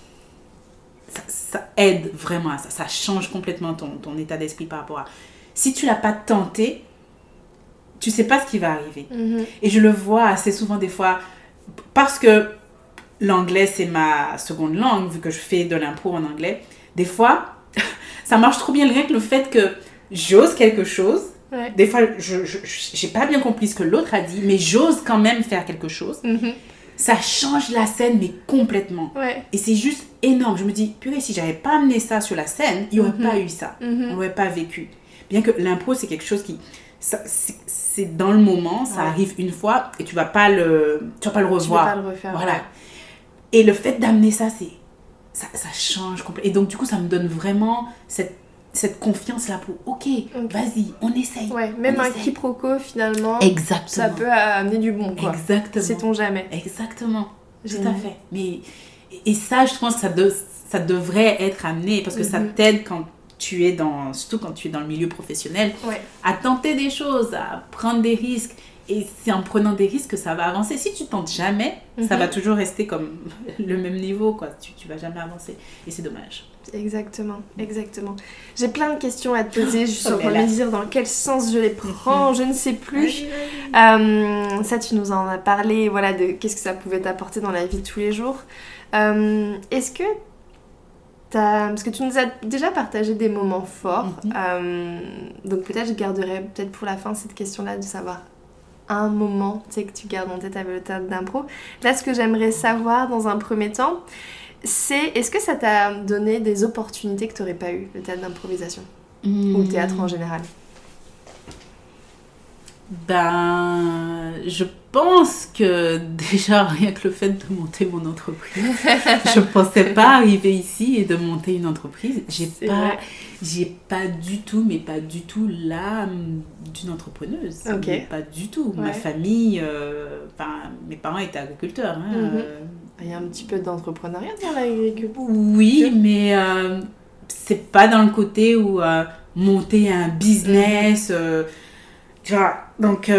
Ça, ça aide vraiment à ça. Ça change complètement ton, ton état d'esprit par rapport à... Si tu l'as pas tenté, tu sais pas ce qui va arriver. Mhm. Et je le vois assez souvent des fois, parce que l'anglais c'est ma seconde langue, vu que je fais de l'impro en anglais, des fois, [LAUGHS] ça marche trop bien rien que le fait que j'ose quelque chose. Ouais. Des fois, je j'ai pas bien compris ce que l'autre a dit, mais j'ose quand même faire quelque chose. Mhm. Ça change la scène, mais complètement. Ouais. Et c'est juste énorme. Je me dis, purée, si j'avais pas amené ça sur la scène, il n'y aurait Mhm. pas eu ça. Mhm. On n'aurait pas vécu. Bien que l'impro, c'est quelque chose qui. C'est dans le moment, ça Ouais. arrive une fois et tu vas pas le, tu vas pas le Tu peux revoir. pas le refaire. Voilà. ouais. Et le fait d'amener ça, c'est. ça, ça change complètement. Et donc, du coup, ça me donne vraiment cette, cette confiance-là pour, ok, vas-y, on essaye. Ouais, même On un essaye. quiproquo finalement, Exactement. ça peut amener du bon quoi. Exactement. Sait-on jamais. Exactement. Tout à fait. Mais, et ça, je pense que ça, de- ça devrait être amené parce que ça Mhm. t'aide quand tu es dans, surtout quand tu es dans le milieu professionnel, Ouais. à tenter des choses, à prendre des risques. Et c'est en prenant des risques que ça va avancer. Si tu tentes jamais, ça Mhm. va toujours rester comme [LAUGHS] le même niveau, quoi. Tu, tu vas jamais avancer. Et c'est dommage. Exactement, exactement. J'ai plein de questions à te poser, je suis Oh là. me dire dans quel sens je les prends, [LAUGHS] je ne sais plus. Euh, ça, tu nous en as parlé, voilà, de qu'est-ce que ça pouvait t'apporter dans la vie de tous les jours. Euh, Est-ce que. Parce que tu nous as déjà partagé des moments forts, Mhm. euh, donc peut-être je garderai peut-être pour la fin cette question-là de savoir un moment tu sais, que tu gardes en tête avec le théâtre d'impro. Là, ce que j'aimerais savoir dans un premier temps, c'est est-ce que ça t'a donné des opportunités que tu n'aurais pas eu, le théâtre d'improvisation ou le théâtre en général? Ben, je pense que [LAUGHS] déjà rien que le fait de monter mon entreprise, je pensais pas arriver ici et de monter une entreprise. J'ai pas, j'ai pas du tout, mais pas du tout l'âme d'une entrepreneuse. Pas du tout. Ma famille, euh, mes parents étaient agriculteurs. hein, Mhm. euh, Il y a un petit peu d'entrepreneuriat dans l'agriculture. oui, mais euh, c'est pas dans le côté où euh, monter un business. euh, tu vois, donc.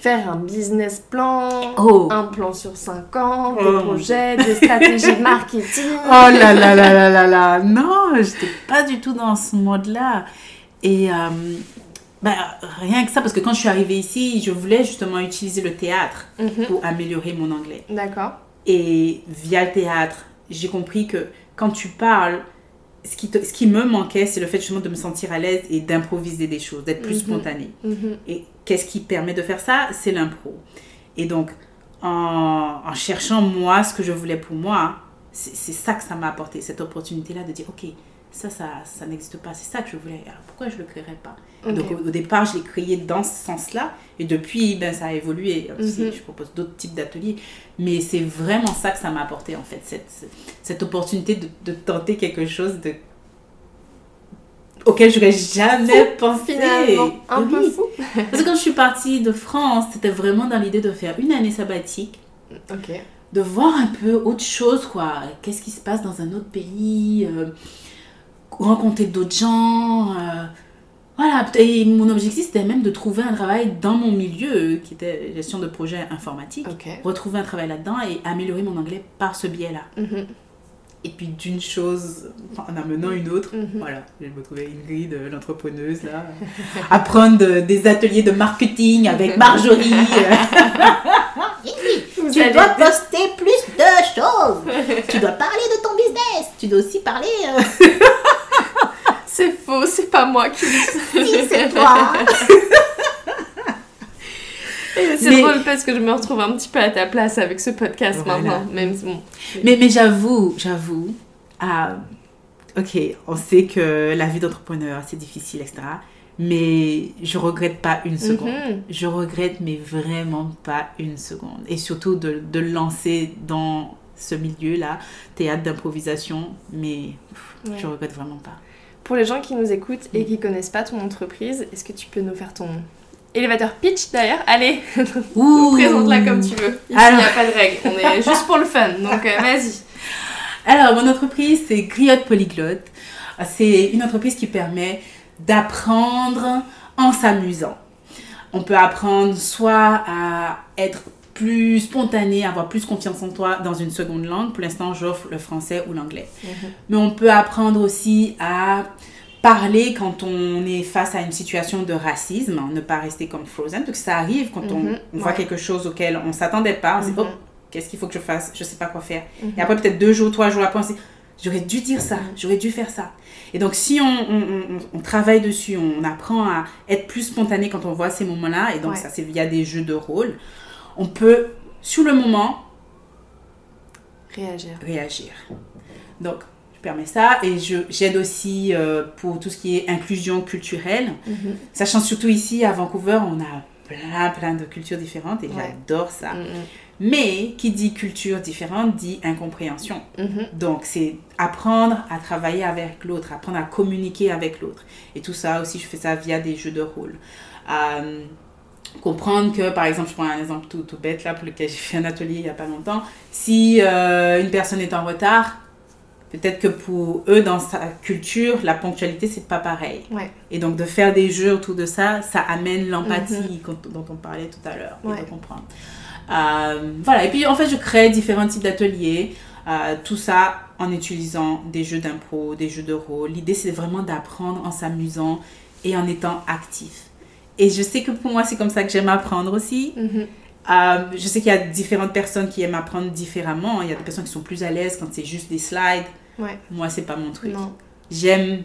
Faire un business plan, oh! un plan sur 5 ans, Oh, des projets, des stratégies de marketing. [LAUGHS] Oh là là là là là là Non, j'étais pas du tout dans ce mode-là. Et euh, bah, rien que ça, parce que quand je suis arrivée ici, je voulais justement utiliser le théâtre Mhm. pour améliorer mon anglais. D'accord. Et via le théâtre, j'ai compris que quand tu parles, ce qui, te- ce qui me manquait, c'est le fait justement de me sentir à l'aise et d'improviser des choses, d'être plus spontanée. Mhm. Et qu'est-ce qui permet de faire ça? C'est l'impro. Et donc, en, en cherchant moi ce que je voulais pour moi, c'est ça que ça m'a apporté, cette opportunité-là de dire, ok, ça, ça, ça n'existe pas, c'est ça que je voulais, alors pourquoi je ne le créerais pas? Donc au, au départ, je l'ai créé dans ce sens-là, et depuis, ben, ça a évolué. Aussi, Mhm. Je propose d'autres types d'ateliers, mais c'est vraiment ça que ça m'a apporté, en fait, cette, cette opportunité de, de tenter quelque chose de auquel j'aurais jamais pensé. Finalement, un peu fou. Parce que quand je suis partie de France, c'était vraiment dans l'idée de faire une année sabbatique, Ok. de voir un peu autre chose, quoi. Qu'est-ce qui se passe dans un autre pays, euh, rencontrer d'autres gens. euh, voilà, et mon objectif c'était même de trouver un travail dans mon milieu, qui était gestion de projet informatique. Retrouver un travail là-dedans et améliorer mon anglais par ce biais-là. Mhm. Et puis d'une chose en amenant une autre, Mhm. voilà, je vais me trouver Ingrid, l'entrepreneuse, là. [LAUGHS] Apprendre de- des ateliers de marketing avec Marjorie. [LAUGHS] Vous tu dois poster plus de choses. tu dois parler de ton business. Tu dois aussi parler. euh, [LAUGHS] C'est faux, c'est pas moi qui si c'est toi. [LAUGHS] C'est Mais- drôle parce que je me retrouve un petit peu à ta place avec ce podcast Voilà. maintenant. Même bon. mais mais j'avoue, j'avoue. ah, ok, on sait que la vie d'entrepreneur c'est difficile, etc. Mais je regrette pas une seconde. Mhm. Je regrette, mais vraiment pas une seconde. Et surtout de, de lancer dans ce milieu-là, théâtre d'improvisation, mais pff, Ouais. je regrette vraiment pas. Pour les gens qui nous écoutent et qui connaissent pas ton entreprise, est-ce que tu peux nous faire ton élévateur pitch d'ailleurs Allez, [LAUGHS] présente-la comme tu veux. Il n'y Alors- a pas de règle. On est juste pour le fun. Donc euh, vas-y. Alors, mon entreprise, c'est Griotte Polyglotte. C'est une entreprise qui permet d'apprendre en s'amusant. On peut apprendre soit à être plus spontané, avoir plus confiance en toi dans une seconde langue. Pour l'instant, j'offre le français ou l'anglais. Mais on peut apprendre aussi à parler quand on est face à une situation de racisme, hein, ne pas rester comme Frozen, parce que ça arrive quand on, Mhm, on voit ouais. quelque chose auquel on s'attendait pas, on se dit, Mhm. oh, qu'est-ce qu'il faut que je fasse? Je sais pas quoi faire. Mhm. Et après, peut-être deux jours, trois jours après, on se dit, j'aurais dû dire ça, Mhm. j'aurais dû faire ça. Et donc, si on, on- on- on travaille dessus, on apprend à être plus spontané quand on voit ces moments-là, et donc Ouais. ça, c'est via des jeux de rôle, on peut, sur le moment, Réagir. réagir. Donc, je permets ça et je- j'aide aussi euh, pour tout ce qui est inclusion culturelle. Mhm. Sachant surtout ici à Vancouver, on a plein plein de cultures différentes et Ouais. j'adore ça. Mhm. Mais qui dit culture différente dit incompréhension. Mhm. Donc, c'est apprendre à travailler avec l'autre, apprendre à communiquer avec l'autre. Et tout ça aussi, je fais ça via des jeux de rôle. Euh, comprendre que, par exemple, je prends un exemple tout, tout bête là, pour lequel j'ai fait un atelier il n'y a pas longtemps. Si euh, une personne est en retard, peut-être que pour eux, dans sa culture, la ponctualité, c'est pas pareil. Ouais. Et donc, de faire des jeux autour de ça, ça amène l'empathie quand- dont on parlait tout à l'heure, Ouais. de comprendre. Euh, voilà, et puis en fait, je crée différents types d'ateliers, euh, tout ça en utilisant des jeux d'impro, des jeux de rôle. L'idée, c'est vraiment d'apprendre en s'amusant et en étant actif. Et je sais que pour moi, c'est comme ça que j'aime apprendre aussi. Mhm. Euh, je sais qu'il y a différentes personnes qui aiment apprendre différemment. Il y a des personnes qui sont plus à l'aise quand c'est juste des slides. Ouais. Moi, c'est pas mon truc. J'aime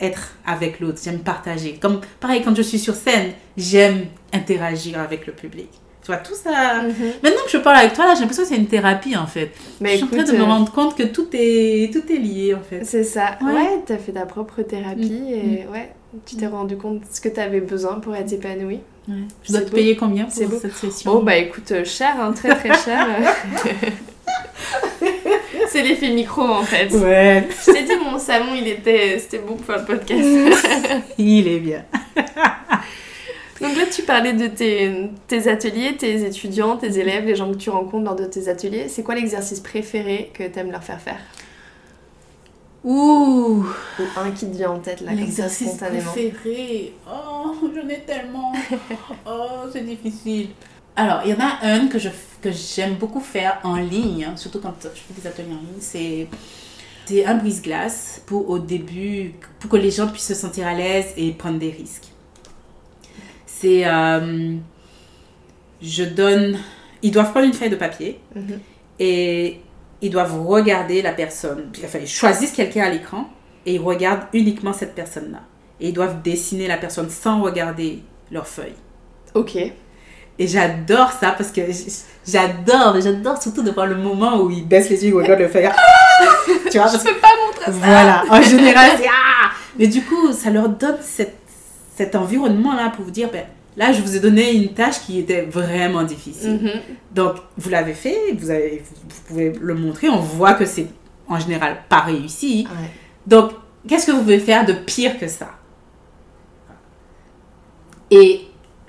être avec l'autre, j'aime partager. Comme pareil, quand je suis sur scène, j'aime interagir avec le public. Tu vois, tout ça. Mhm. Maintenant que je parle avec toi, là, j'ai l'impression que c'est une thérapie en fait. Mais je suis en train de me euh, rendre compte que tout est, tout est lié en fait. C'est ça. Ouais. Ouais, t'as fait ta propre thérapie Mm. et ouais, tu t'es rendu compte de ce que t'avais besoin pour être épanoui. Ouais. Je dois te beau. payer combien pour beau. cette session? Oh bah écoute, euh, cher, hein, très très cher. [LAUGHS] C'est l'effet micro en fait. Ouais, Je t'ai dit, mon salon, il était, c'était bon pour le podcast. [LAUGHS] il est bien. [LAUGHS] Donc là, tu parlais de tes, tes ateliers, tes étudiants, tes élèves, les gens que tu rencontres lors de tes ateliers. C'est quoi l'exercice préféré que t'aimes leur faire faire? Ouh, Ou un qui te vient en tête là, l'exercice préféré. Oh, j'en ai tellement. [LAUGHS] Oh, c'est difficile. Alors, il y en a un que je que j'aime beaucoup faire en ligne, hein, surtout quand je fais des ateliers en ligne, c'est c'est un brise-glace pour au début pour que les gens puissent se sentir à l'aise et prendre des risques. C'est euh, je donne ils doivent prendre une feuille de papier Mhm. et ils doivent regarder la personne. Enfin, ils choisissent quelqu'un à l'écran et ils regardent uniquement cette personne-là. Et ils doivent dessiner la personne sans regarder leur feuille. Ok. Et j'adore ça parce que j'adore, j'adore surtout de voir le moment où ils baissent les yeux, ils regardent le feuille. [LAUGHS] tu vois, parce que peux pas montrer ça. voilà, en [LAUGHS] général, c'est ah Mais du coup, ça leur donne cette, cet environnement-là pour vous dire, ben, là, je vous ai donné une tâche qui était vraiment difficile. Mhm. Donc, vous l'avez fait, vous, avez, vous, vous pouvez le montrer, on voit que c'est en général pas réussi. Ouais. Donc, qu'est-ce que vous pouvez faire de pire que ça? Et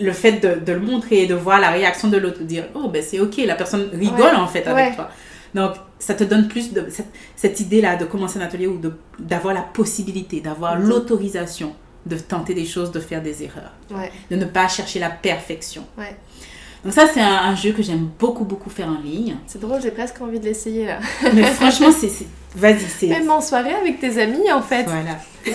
le fait de, de le montrer et de voir la réaction de l'autre, de dire, oh, ben c'est ok, la personne rigole Ouais, en fait avec ouais. toi. Donc, ça te donne plus de cette, cette idée-là de commencer un atelier ou d'avoir la possibilité, d'avoir l'autorisation de tenter des choses, de faire des erreurs, Ouais. de ne pas chercher la perfection. Donc ça, c'est un, un jeu que j'aime beaucoup, beaucoup faire en ligne. C'est drôle, j'ai presque envie de l'essayer là. Mais franchement, c'est... c'est- Vas-y, c'est... Même en soirée avec tes amis en fait. Voilà. [LAUGHS]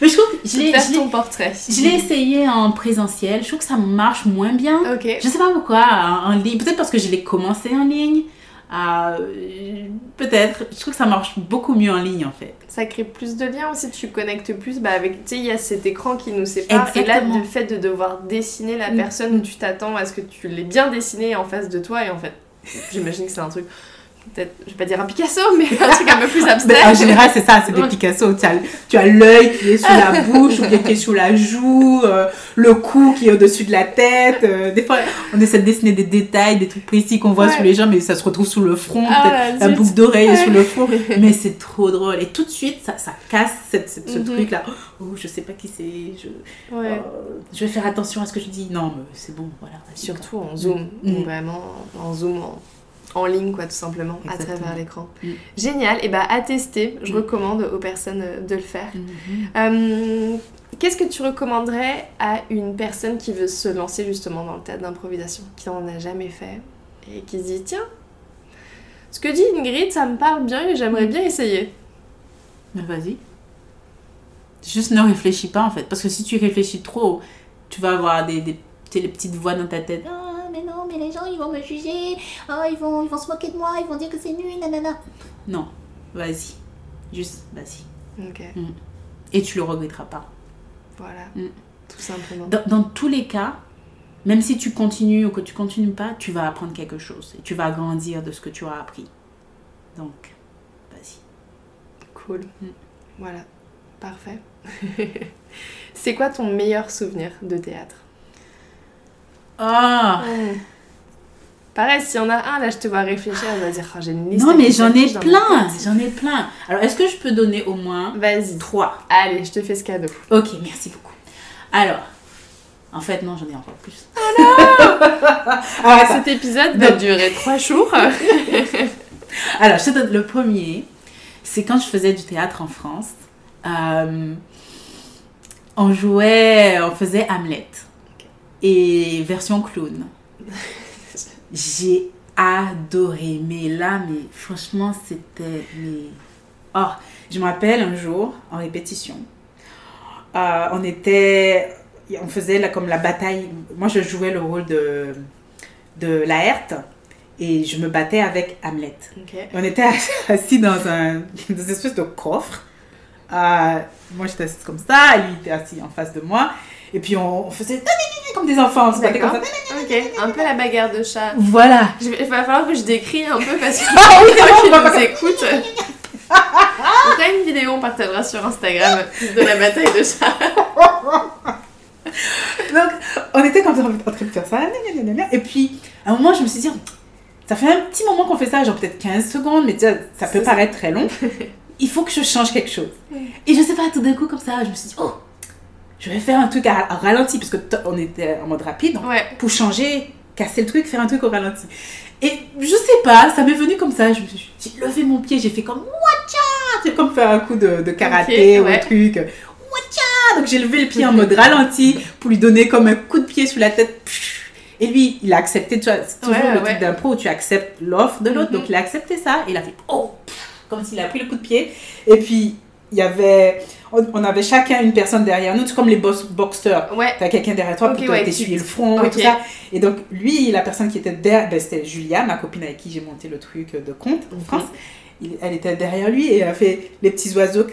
Mais je trouve que je l'ai- ton portrait. je l'ai essayé en présentiel. Je trouve que ça marche moins bien. Ok. Je sais pas pourquoi, en, en ligne. Peut-être parce que je l'ai commencé en ligne. Euh, peut-être. Je trouve que ça marche beaucoup mieux en ligne en fait. Ça crée plus de liens aussi, tu connectes plus bah, avec, tu sais, il y a cet écran qui nous sépare. Et là, Exactement. le fait de devoir dessiner la Mm. personne tu t'attends à ce que tu l'aies bien dessiné en face de toi, et en fait, j'imagine que c'est un truc, peut-être, je vais pas dire un Picasso, mais un truc un peu plus [LAUGHS] Mais abstrait. en général, c'est ça, c'est des. Picasso. Tu as, tu as l'œil qui est sur la [LAUGHS] bouche, ou bien qui est sur la joue, euh, le cou qui est au-dessus de la tête. euh, des fois, on essaie de dessiner des détails, des trucs précis qu'on voit Ouais. sur les gens, mais ça se retrouve sous le front. Ah, la boucle d'oreille est Ouais. sur le front. [LAUGHS] Mais c'est trop drôle. Et tout de suite, ça, ça casse cette- cette- ce Mhm. truc-là. Oh, je sais pas qui c'est. Je, Ouais. euh, je vais faire attention à ce que je dis. Non, mais c'est bon, voilà. Surtout en zoom, Mm. vraiment en zoom, en, ligne quoi, tout simplement, à travers l'écran. Mm. Génial, et bah à tester, je Mm. recommande aux personnes euh, de le faire. Mhm. Euh, Qu'est-ce que tu recommanderais à une personne qui veut se lancer justement dans le théâtre d'improvisation, qui n'en a jamais fait et qui se dit tiens, ce que dit Ingrid, ça me parle bien et j'aimerais bien essayer. Mais vas-y. Juste ne réfléchis pas en fait. Parce que si tu réfléchis trop, tu vas avoir des, des, les petites voix dans ta tête. Mais non, mais les gens, ils vont me juger. Ah, ils vont, ils vont se moquer de moi. Ils vont dire que c'est nul, nanana. Non, vas-y. Juste, vas-y. Ok, Et tu le regretteras pas. voilà, Mm. tout simplement. Dans, dans tous les cas, même si tu continues ou que tu continues pas, tu vas apprendre quelque chose. Et tu vas grandir de ce que tu as appris. Donc, vas-y. Cool. Mm. Voilà, parfait. [LAUGHS] C'est quoi ton meilleur souvenir de théâtre? Ah Pareil, s'il y en a un, là, je te vois réfléchir, elle va dire, oh, j'ai une liste. Non, mais j'en ai plein, j'en ai plein. Alors, est-ce que je peux donner au moins Vas-y. trois? Allez, je te fais ce cadeau. Ok, merci beaucoup. Alors, en fait, non, j'en ai encore plus. [LAUGHS] Alors, attends. Cet épisode va durer trois jours. [LAUGHS] Alors, je te donne le premier. C'est quand je faisais du théâtre en France. Euh, on jouait, on faisait Hamlet. Et version clown. [LAUGHS] J'ai adoré. Mais là, mais franchement, c'était. Mais... Oh, je me rappelle un jour, en répétition, euh, on était. On faisait la, comme la bataille. Moi, je jouais le rôle de, de Laerte. Et je me battais avec Hamlet. On était [LAUGHS] assis dans un dans une espèce de coffre. Euh, moi, j'étais assise comme ça, lui était assis en face de moi. Et puis, on, on faisait comme des enfants, on se battait comme ça. Ok, un peu la bagarre de chat. Voilà. Je vais- Il va falloir que je décris un peu parce que [LAUGHS] Ah oui, [LAUGHS] qui nous écoute. On fera une vidéo, on partagera sur Instagram de la bataille de chat. Donc, on était comme ça en train de faire ça. Et puis, à un moment, je me suis dit, ça fait un petit moment qu'on fait ça, genre peut-être 15 secondes, mais ça peut ça. paraître très long. [LAUGHS] Il faut que je change quelque chose. Et je sais pas, tout d'un coup, comme ça, je me suis dit, oh, je vais faire un truc à, à ralenti, parce que on était en mode rapide. donc Ouais. pour changer, casser le truc, faire un truc au ralenti. Et je sais pas, ça m'est venu comme ça. Je me suis j'ai levé mon pied, j'ai fait comme Wacha C'est comme faire un coup de, de karaté ou ouais. un truc. Wacha Donc j'ai levé le pied en mode [LAUGHS] ralenti pour lui donner comme un coup de pied sur la tête. Et lui, il a accepté, tu vois, c'est toujours Ouais, le ouais. truc d'impro où tu acceptes l'offre de l'autre. Mhm. Donc il a accepté ça et il a fait Oh Comme s'il a pris le coup de pied. Et puis, il y avait. On, on avait chacun une personne derrière nous, c'est comme les boss, boxeurs. Ouais. T'as quelqu'un derrière toi Ok, pour te- ouais, t'essuyer le front et tout ça. Et donc, lui, la personne qui était derrière, ben, c'était Julia, ma copine avec qui j'ai monté le truc de compte en Mhm. France. Il- elle était derrière lui et elle a fait les petits oiseaux.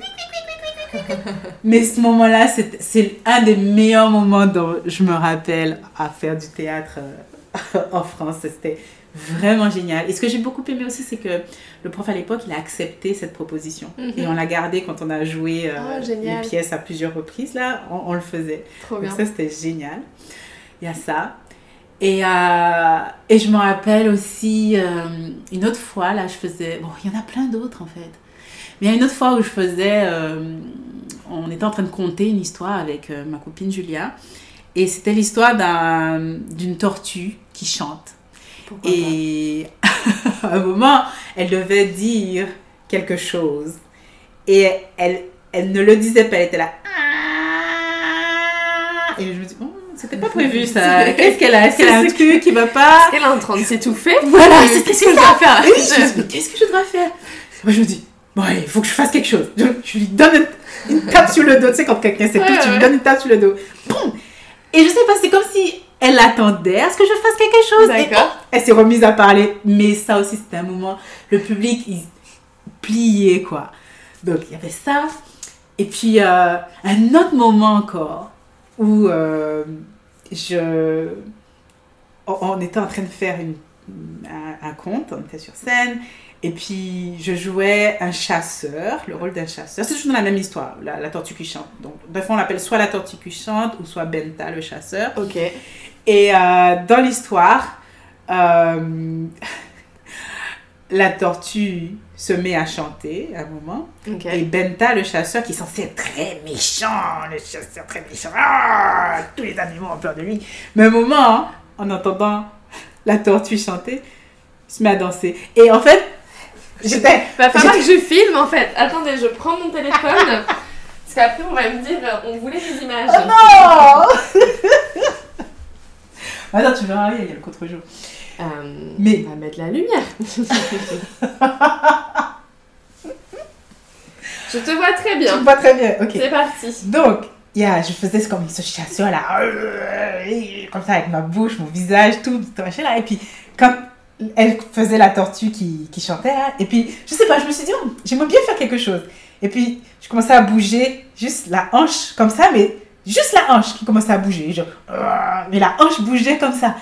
[LAUGHS] Mais ce moment-là, c'est c'est un des meilleurs moments dont je me rappelle à faire du théâtre euh, [LAUGHS] en France. C'était vraiment génial. Et ce que j'ai beaucoup aimé aussi, c'est que le prof à l'époque, il a accepté cette proposition. Mhm. Et on l'a gardé quand on a joué euh, Oh, les génial. pièces à plusieurs reprises. Là, on, on le faisait. Trop Donc ça, c'était génial. Il y a ça. Et, euh, et je me rappelle aussi euh, une autre fois, là, je faisais... Bon, il y en a plein d'autres, en fait. Mais il y a une autre fois où je faisais... euh, on était en train de conter une histoire avec ma copine Julia. Et c'était l'histoire d'un- d'une tortue qui chante. Pourquoi Et [LAUGHS] à un moment, elle devait dire quelque chose. Et elle, elle ne le disait pas, elle était là. Et je me dis, oh, c'était pas prévu [LAUGHS] ça. Qu'est-ce qu'elle a Est-ce qu'elle a un truc qui va pas? Elle est en train de s'étouffer? Voilà, Qu'est-ce que je dois faire? Qu'est-ce que je devrais faire? Moi, je me dis, bon, il faut que je fasse quelque chose. Je, je lui donne une, tape sur le dos. Tu sais, quand quelqu'un s'étouffe, Ouais, tu lui donnes une tape sur le dos. Boum Et je sais pas, c'est comme si elle attendait à ce que je fasse quelque chose. D'accord. elle s'est remise à parler, mais ça aussi c'était un moment, le public il pliait quoi. Donc il y avait ça, et puis euh, un autre moment encore où euh, je, on, on était en train de faire une, un, un conte, on était sur scène, et puis je jouais un chasseur, le rôle d'un chasseur. C'est toujours dans la même histoire, la, la tortue qui chante. Donc bref, on l'appelle soit la tortue qui chante ou soit Benta le chasseur. Ok. Et euh, dans l'histoire, euh, [LAUGHS] la tortue se met à chanter à un moment. Et Benta, le chasseur, qui est censé être très méchant, le chasseur très méchant, ah, tous les animaux ont peur de lui. Mais à un moment, en entendant la tortue chanter, il se met à danser. Et en fait, j'étais... [LAUGHS] Va falloir que je filme en fait. Attendez, je prends mon téléphone. [LAUGHS] Parce qu'après, on va me dire, on voulait des images. non Attends, tu verras, il y a le contre-jour. Euh, Mais- On va mettre la lumière. [LAUGHS] je te vois très bien. me vois très bien, ok. C'est parti. Donc, il y a- je faisais comme ce chasseur-là, comme ça avec ma bouche, mon visage, tout, tout machin là. Et puis, quand elle faisait la tortue qui, qui chantait là, et puis, je sais pas, je me suis dit, oh, j'aimerais bien faire quelque chose. Et puis, je commençais à bouger juste la hanche comme ça, mais juste la hanche qui commençait à bouger. Genre, mais la hanche bougeait comme ça.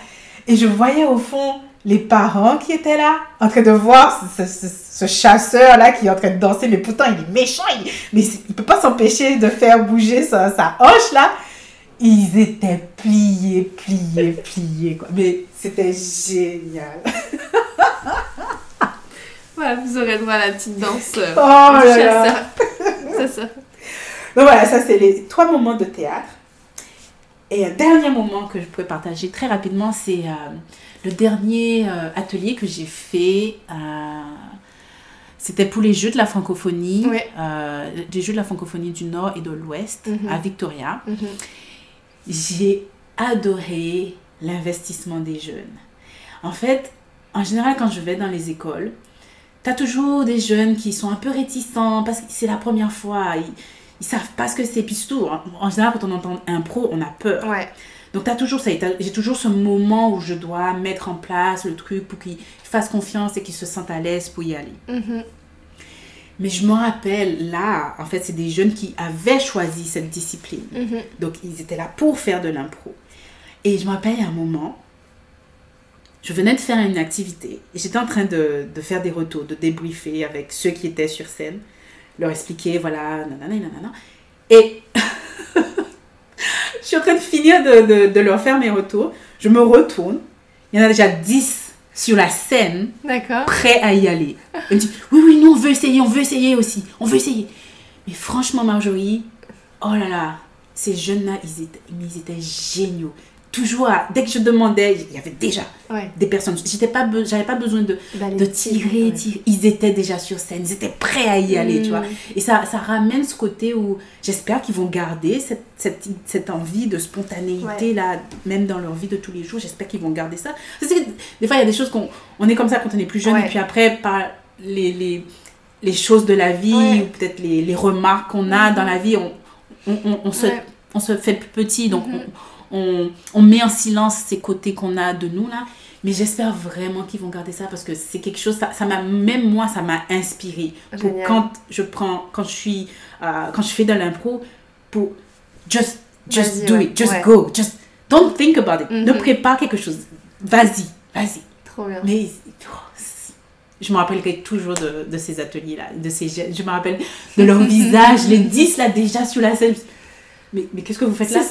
Et je voyais au fond les parents qui étaient là, en train de voir ce, ce- ce- ce chasseur-là qui est en train de danser, mais pourtant il est méchant, il, mais il peut pas s'empêcher de faire bouger sa, sa hanche là. ils étaient pliés, pliés, [LAUGHS] pliés. Quoi. Mais c'était génial. [LAUGHS] Voilà, vous aurez droit à la petite danse. euh, Oh là là. [LAUGHS] C'est ça. Donc voilà, ça c'est les trois moments de théâtre. Et un dernier moment que je pourrais partager très rapidement, c'est euh, le dernier euh, atelier que j'ai fait. euh, c'était pour les Jeux de la francophonie, les Jeux de la francophonie du Nord et de l'Ouest Mhm. à Victoria. Mhm. J'ai adoré l'investissement des jeunes. En fait, en général, quand je vais dans les écoles, tu as toujours des jeunes qui sont un peu réticents parce que c'est la première fois. Ils, ils savent pas ce que c'est. Puis surtout, en, en général, quand on entend un pro, on a peur. Ouais. Donc, tu as toujours ça. T'as- J'ai toujours ce moment où je dois mettre en place le truc pour qu'ils fassent confiance et qu'ils se sentent à l'aise pour y aller. Mhm. Mais je me rappelle, là, en fait, c'est des jeunes qui avaient choisi cette discipline. Mhm. Donc, ils étaient là pour faire de l'impro. Et je me rappelle, a un moment, je venais de faire une activité. et J'étais en train de, de faire des retours, de débriefer avec ceux qui étaient sur scène, leur expliquer, voilà, nanana, nanana. Et [LAUGHS] je suis en train de finir de, de- de leur faire mes retours. Je me retourne. Il y en a déjà 10 sur la scène D'accord. prêts à y aller. Elle me dit, oui, oui, nous, on veut essayer, on veut essayer aussi, on veut essayer. Mais franchement, Marjorie, oh là là, ces jeunes-là, ils étaient, ils étaient géniaux. Toujours, à- dès que je demandais, il y avait déjà Ouais. des personnes. J'étais pas, be- j'avais pas besoin de, tirer, ouais. tirer. Ils étaient déjà sur scène, ils étaient prêts à y aller, tu vois. Mm. Et ça, ça ramène ce côté où j'espère qu'ils vont garder cette, cette, cette envie de spontanéité là, même dans leur vie de tous les jours. J'espère qu'ils vont garder ça. Parce que des fois, il y a des choses qu'on on est comme ça quand on est plus jeune, et puis après, par les, les, les choses de la vie, ou peut-être les, les remarques qu'on a Mhm. dans la vie, on, on, on, on se, on se fait plus petit, donc Mhm. on, on, on met en silence ces côtés qu'on a de nous là. Mais j'espère vraiment qu'ils vont garder ça parce que c'est quelque chose, ça m'a, même moi, ça m'a inspiré. Pour quand je prends, quand je suis, euh, quand je fais de l'impro, pour just, just do ouais. it, just Ouais. go, just don't think about it. Ne Mhm. prépare quelque chose. Vas-y, vas-y. Trop bien. Mais oh, je me rappellerai toujours de, de ces ateliers-là, de ces. Je me rappelle de leur visage, les 10 là déjà sur la scène. Mais, mais qu'est-ce que vous faites là.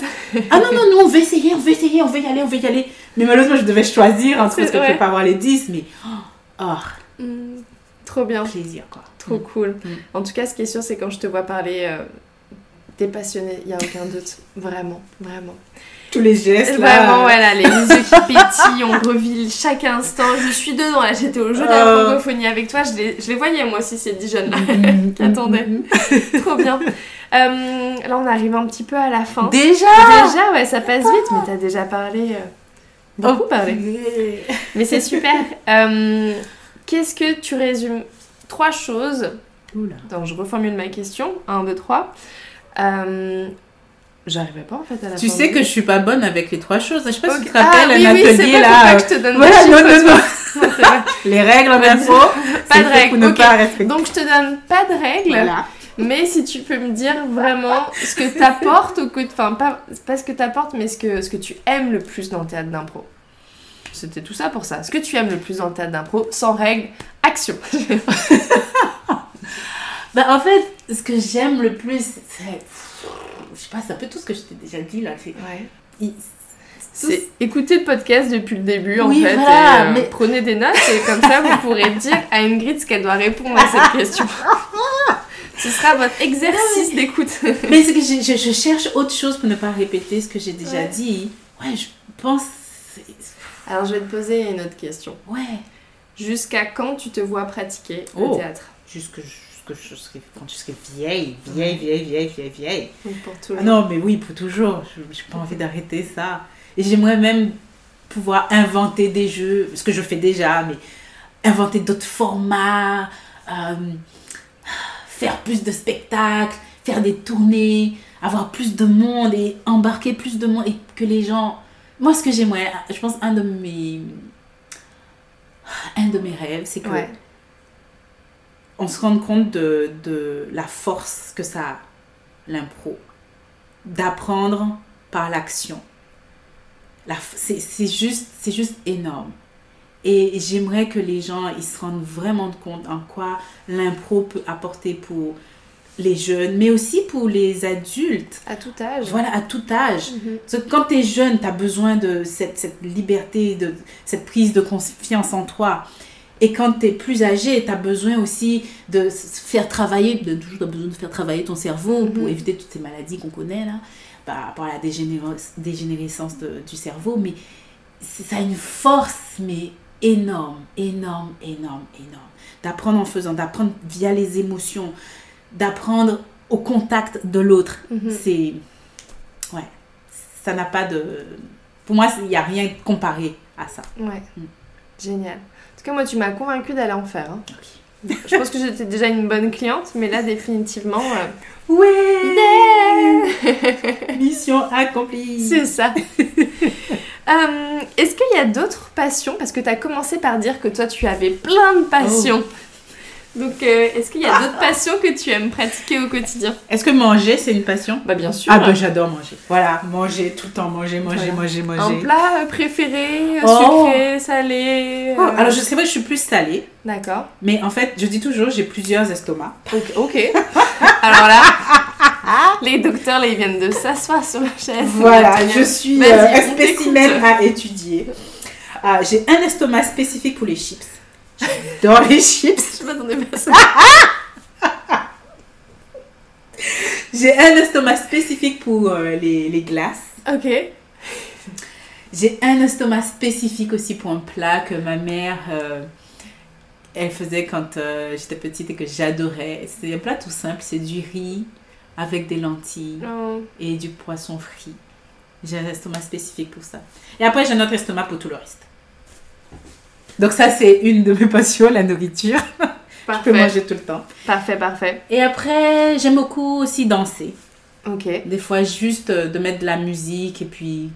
Ah non, non, non, on veut essayer, on veut essayer, on veut y aller, on veut y aller. Mais malheureusement, je devais choisir entre parce que je ouais. peux pas avoir les 10, mais oh, oh, Mm. Trop bien. plaisir quoi. Trop Mm. cool. Mm. En tout cas, ce qui est sûr, c'est quand je te vois parler, euh, t'es passionné, il n'y a aucun doute. Vraiment, vraiment tous les gestes. Là. Vraiment, voilà, les, [LAUGHS] yeux qui pétillent, on revit chaque instant. Je suis dedans, là, j'étais au jeu de la oh. francophonie avec toi, je les, je les, voyais moi aussi, ces 10 jeunes-là mhm, mhm, [LAUGHS] mhm. qui. Trop bien. Euh, là, on arrive un petit peu à la fin. Déjà? Déjà, ouais, ça passe vite, mais t'as déjà parlé. Euh, beaucoup oh. parlé. [LAUGHS] Mais c'est super. Euh, qu'est-ce que tu résumes? Trois choses. Oula. Donc, je reformule ma question. 1, 2, 3. J'arrivais pas en fait à la Tu sais que je suis pas bonne avec les trois choses. Je sais pas si Ok. tu te rappelles ah, oui, un oui, atelier pas, là. pas que je te donne Voilà, non, non, non. Non, c'est vrai. [LAUGHS] Les règles en info. Pas de règles, pas. Donc je te donne pas de règles, Voilà. mais si tu peux me dire vraiment ce que t'apportes au côté, enfin pas, pas ce que t'apportes, mais ce que, ce que tu aimes le plus dans le théâtre d'impro. C'était tout ça pour ça. Ce que tu aimes le plus dans le théâtre d'impro, sans règles, action. [LAUGHS] Bah, en fait, ce que j'aime le plus, c'est. Je sais pas, c'est un peu tout ce que je t'ai déjà dit là. C'est. C'est écouter le podcast depuis le début en fait. voilà, et, euh, mais- Prenez des notes et comme ça vous pourrez dire à Ingrid ce qu'elle doit répondre à cette [LAUGHS] question. Ce sera votre exercice d'écoute. Mais que je, je- je cherche autre chose pour ne pas répéter ce que j'ai déjà Ouais. dit. Ouais, je pense. Alors je vais te poser une autre question. Ouais. Jusqu'à quand tu te vois pratiquer Oh. le théâtre? Jusque, jusque je serai, quand je serai vieille, vieille, vieille, vieille, vieille, vieille. Donc pour toujours. Ah non, mais oui, pour toujours. Je n'ai pas envie d'arrêter ça. Et j'aimerais même pouvoir inventer des jeux, ce que je fais déjà, mais inventer d'autres formats, euh, faire plus de spectacles, faire des tournées, avoir plus de monde et embarquer plus de monde et que les gens... Moi, ce que j'aimerais, je pense, un de mes... Un de mes rêves, c'est que Ouais. On se rende compte de, de la force que ça a, l'impro. D'apprendre par l'action. La C'est c'est juste, c'est juste énorme. Et j'aimerais que les gens ils se rendent vraiment compte en quoi l'impro peut apporter pour les jeunes, mais aussi pour les adultes. À tout âge. Voilà, à tout âge. Mhm. Parce que quand tu es jeune, tu as besoin de cette, cette liberté, de cette prise de confiance en toi. Et quand tu es plus âgé, tu as besoin aussi de faire travailler, de toujours besoin de faire travailler ton cerveau pour Mhm. éviter toutes ces maladies qu'on connaît là, par rapport à la dégénéres- dégénérescence de- du cerveau. Mais ça a une force, mais énorme, énorme, énorme, énorme. D'apprendre en faisant, d'apprendre via les émotions, d'apprendre au contact de l'autre. Mhm. C'est. Ouais. Ça n'a pas de. Pour moi, il n'y a rien comparé à ça. Ouais. Mm. Génial. En tout cas, moi, tu m'as convaincue d'aller en faire. hein. Je pense que j'étais déjà une bonne cliente, mais là, définitivement. euh, Ouais [LAUGHS] Mission accomplie C'est ça. [LAUGHS] Euh, Est-ce qu'il y a d'autres passions? Parce que tu as commencé par dire que toi, tu avais plein de passions. Donc, euh, est-ce qu'il y a d'autres [LAUGHS] passions que tu aimes pratiquer au quotidien Est-ce que manger, c'est une passion? Bah, bien sûr. Ah, ben j'adore manger. Voilà, manger, tout le temps, manger, manger, Voilà. manger, Un manger. plat euh, préféré, euh, Oh. sucré, salé Oh, euh, alors, je- vrai que je suis plus salée, D'accord. mais en fait, je dis toujours, j'ai plusieurs estomacs. Ok. [LAUGHS] Alors là, les docteurs, là, ils viennent de s'asseoir sur la chaise. Voilà, je suis euh, un spécimen à étudier. Ah, j'ai un estomac spécifique pour les chips. [LAUGHS] J'adore les chips. Je m'attendais pas à ça. [LAUGHS] J'ai un estomac spécifique pour euh, les, les glaces. Ok. J'ai un estomac spécifique aussi pour un plat que ma mère, euh, elle faisait quand euh, j'étais petite et que j'adorais. C'est un plat tout simple, c'est du riz avec des lentilles Oh. et du poisson frit. J'ai un estomac spécifique pour ça. Et après, j'ai un autre estomac pour tout le reste. Donc ça, c'est une de mes [LAUGHS] passions, la nourriture. [LAUGHS] Je peux Parfait. manger tout le temps. Parfait, parfait. Et après, j'aime beaucoup aussi danser. Ok. Des fois, juste euh, de mettre de la musique et puis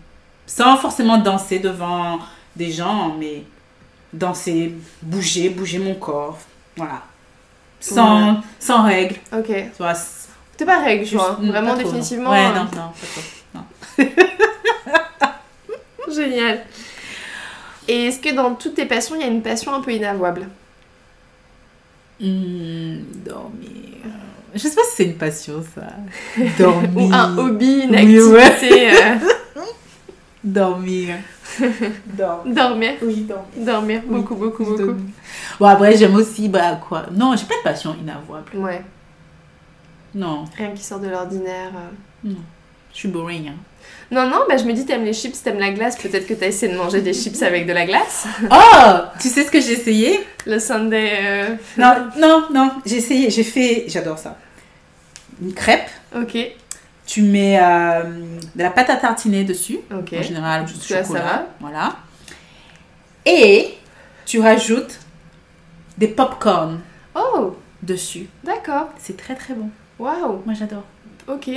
sans forcément danser devant des gens, mais danser, bouger, bouger mon corps. Voilà. Sans, sans règles. Ok. Tu vois, pas règle, je vois. Vraiment, trop, non. définitivement. Ouais, euh, non, non, pas trop. [LAUGHS] Génial. Et est-ce que dans toutes tes passions, il y a une passion un peu inavouable? Hmm, dormir. Je sais pas si c'est une passion, ça. Dormir. [LAUGHS] Ou un hobby, une ouais. activité euh, [LAUGHS] Dormir. Dormir. Dormir. Oui, dormir. Dormir, Oui, beaucoup, beaucoup, beaucoup. Dormir. Bon, après, j'aime aussi, bah, quoi. Non, j'ai pas de passion inavouable. Ouais, Non, rien qui sort de l'ordinaire. euh. non. Je suis boring, hein. Non, non, bah je me dis, t'aimes les chips, t'aimes la glace, peut-être que t'as essayé de manger des chips avec de la glace. [LAUGHS] Oh [LAUGHS] Tu sais ce que j'ai essayé? Le Sunday. euh, Non, non, non. J'ai essayé, j'ai fait... J'adore ça. Une crêpe. Ok, Tu mets euh, de la pâte à tartiner dessus. ok. En général, juste Ça, ça chocolat. va. Voilà. Et tu rajoutes des pop-corn Oh, dessus. d'accord. C'est très très bon. Waouh, Moi j'adore. Ok.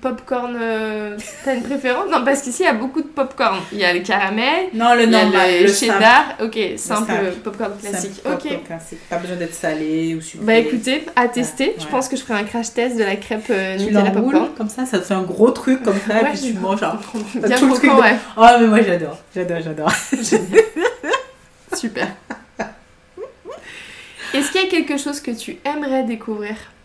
Popcorn, euh, t'as une préférence? Non, parce qu'ici, il y a beaucoup de popcorn. Il y a le caramel, Non, le il y a normal, le, le simple. cheddar. Ok, simple simple. popcorn classique. Simple Ok. popcorn classique. Pas besoin d'être salé ou sucré. Bah écoutez, à tester. Je pense que je ferai un crash test de la crêpe euh, tu Nutella popcorn. comme ça, ça te fait un gros truc comme ça, et Ouais, puis tu manges. genre. Bien tout croquant, de- ouais. Oh, mais moi j'adore, j'adore, j'adore. [LAUGHS] Super. Est-ce qu'il y a quelque chose que tu aimerais découvrir? Euh,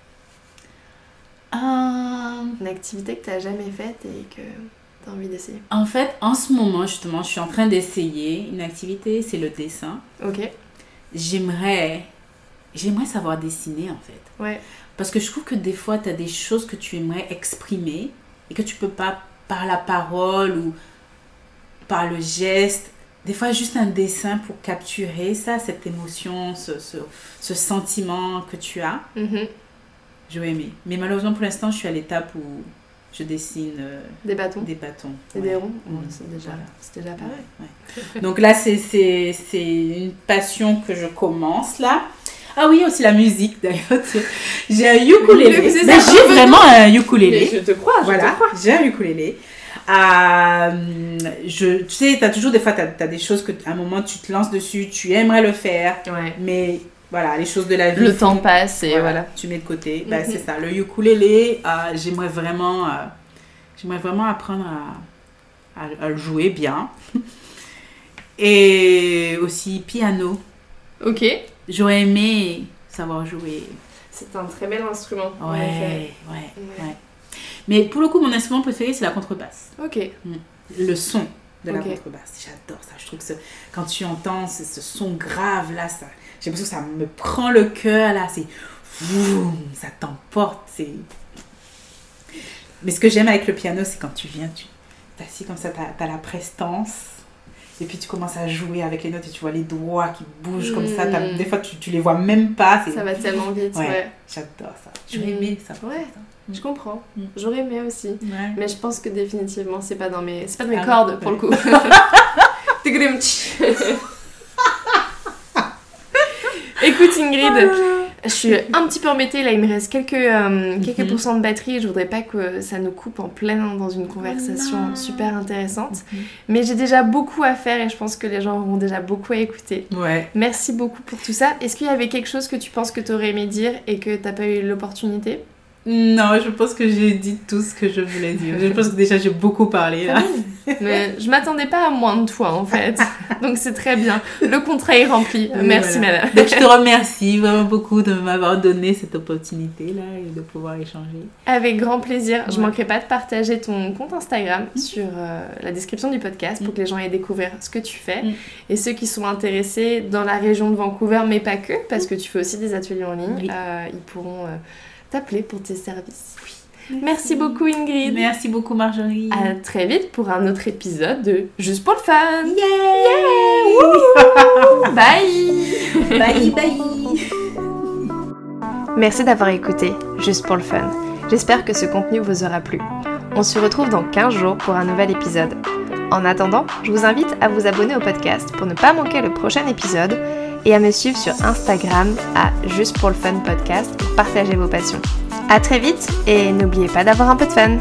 Une activité que tu n'as jamais faite et que tu as envie d'essayer En fait, en ce moment, justement, je suis en train d'essayer une activité, c'est le dessin. Ok. J'aimerais, j'aimerais savoir dessiner, en fait. Ouais. Parce que je trouve que des fois, tu as des choses que tu aimerais exprimer et que tu peux pas par la parole ou par le geste. Des fois, juste un dessin pour capturer ça, cette émotion, ce, ce, ce sentiment que tu as. Mhm. J'aurais aimé. Mais malheureusement, pour l'instant, je suis à l'étape où je dessine euh, Des bâtons des bâtons. et Ouais. des ronds C'est déjà, Voilà. déjà pas mal. Ouais. Donc là, c'est, une passion que je commence là. Ah oui, aussi la musique d'ailleurs. [LAUGHS] J'ai un ukulélé. Mais Mais ça. j'ai vraiment un ukulélé. je te crois, je Voilà, te crois. j'ai un ukulélé. Euh, je, tu sais, tu as toujours des fois, tu as, des choses que à un moment tu te lances dessus, tu aimerais le faire, Ouais. mais voilà, les choses de la vie. Le font- temps passe et voilà. Tu mets de côté. Ben, Mhm. c'est ça. Le ukulélé, euh, j'aimerais vraiment, euh, j'aimerais vraiment apprendre à, à- à le jouer bien. [LAUGHS] Et aussi piano. Ok. J'aurais aimé savoir jouer. C'est un très bel instrument. en Ouais, effet. ouais, Ouais. ouais. Mais pour le coup, mon instrument préféré, c'est la contrebasse. Ok. Le son de la Ok. contrebasse. J'adore ça. Je trouve que ce- quand tu entends ce, ce son grave là, ça, j'ai l'impression que ça me prend le cœur là. C'est. Ça t'emporte. C'est. Mais ce que j'aime avec le piano, c'est quand tu viens, tu t'assis comme ça, t'as as la prestance. Et puis tu commences à jouer avec les notes et tu vois les doigts qui bougent comme ça. Mm. Des fois, tu, tu les vois même pas. Ça va tellement vite, Ouais. ouais. J'adore ça. J'aurais Mm. aimé ça. Ouais, je comprends. Mm. J'aurais aimé aussi. Ouais. Mais je pense que définitivement, c'est pas dans mes, c'est pas dans mes Ah, cordes pour le coup. [LAUGHS] [LAUGHS] Écoute Ingrid, je suis un petit peu embêtée là, il me reste quelques, euh, quelques Mhm. pourcents de batterie. Je voudrais pas que ça nous coupe en plein dans une conversation non. super intéressante. Mhm. Mais j'ai déjà beaucoup à faire et je pense que les gens auront déjà beaucoup à écouter. Ouais. Merci beaucoup pour tout ça. Est-ce qu'il y avait quelque chose que tu penses que tu aurais aimé dire et que t'as pas eu l'opportunité? Non, je pense que j'ai dit tout ce que je voulais dire. Je pense que déjà j'ai beaucoup parlé là. Mais [LAUGHS] je m'attendais pas à moins de toi en fait. Donc c'est très bien. Le contrat est rempli. Oui, Merci voilà. madame. Donc je te remercie vraiment beaucoup de m'avoir donné cette opportunité là et de pouvoir échanger. Avec grand plaisir. Je Ouais. manquerai pas de partager ton compte Instagram sur euh, la description du podcast pour que les gens aient découvert ce que tu fais. Mm. Et ceux qui sont intéressés dans la région de Vancouver, mais pas que, parce que tu fais aussi des ateliers en ligne, Oui. euh, ils pourront euh, t'appeler pour tes services. Merci beaucoup Ingrid. Merci beaucoup Marjorie. À très vite pour un autre épisode de Juste pour le fun. Yeah! [LAUGHS] Bye Bye bye. Merci d'avoir écouté Juste pour le fun. J'espère que ce contenu vous aura plu. On se retrouve dans 15 jours pour un nouvel épisode. En attendant, je vous invite à vous abonner au podcast pour ne pas manquer le prochain épisode et à me suivre sur Instagram à Juste pour le fun podcast pour partager vos passions. À très vite et n'oubliez pas d'avoir un peu de fun.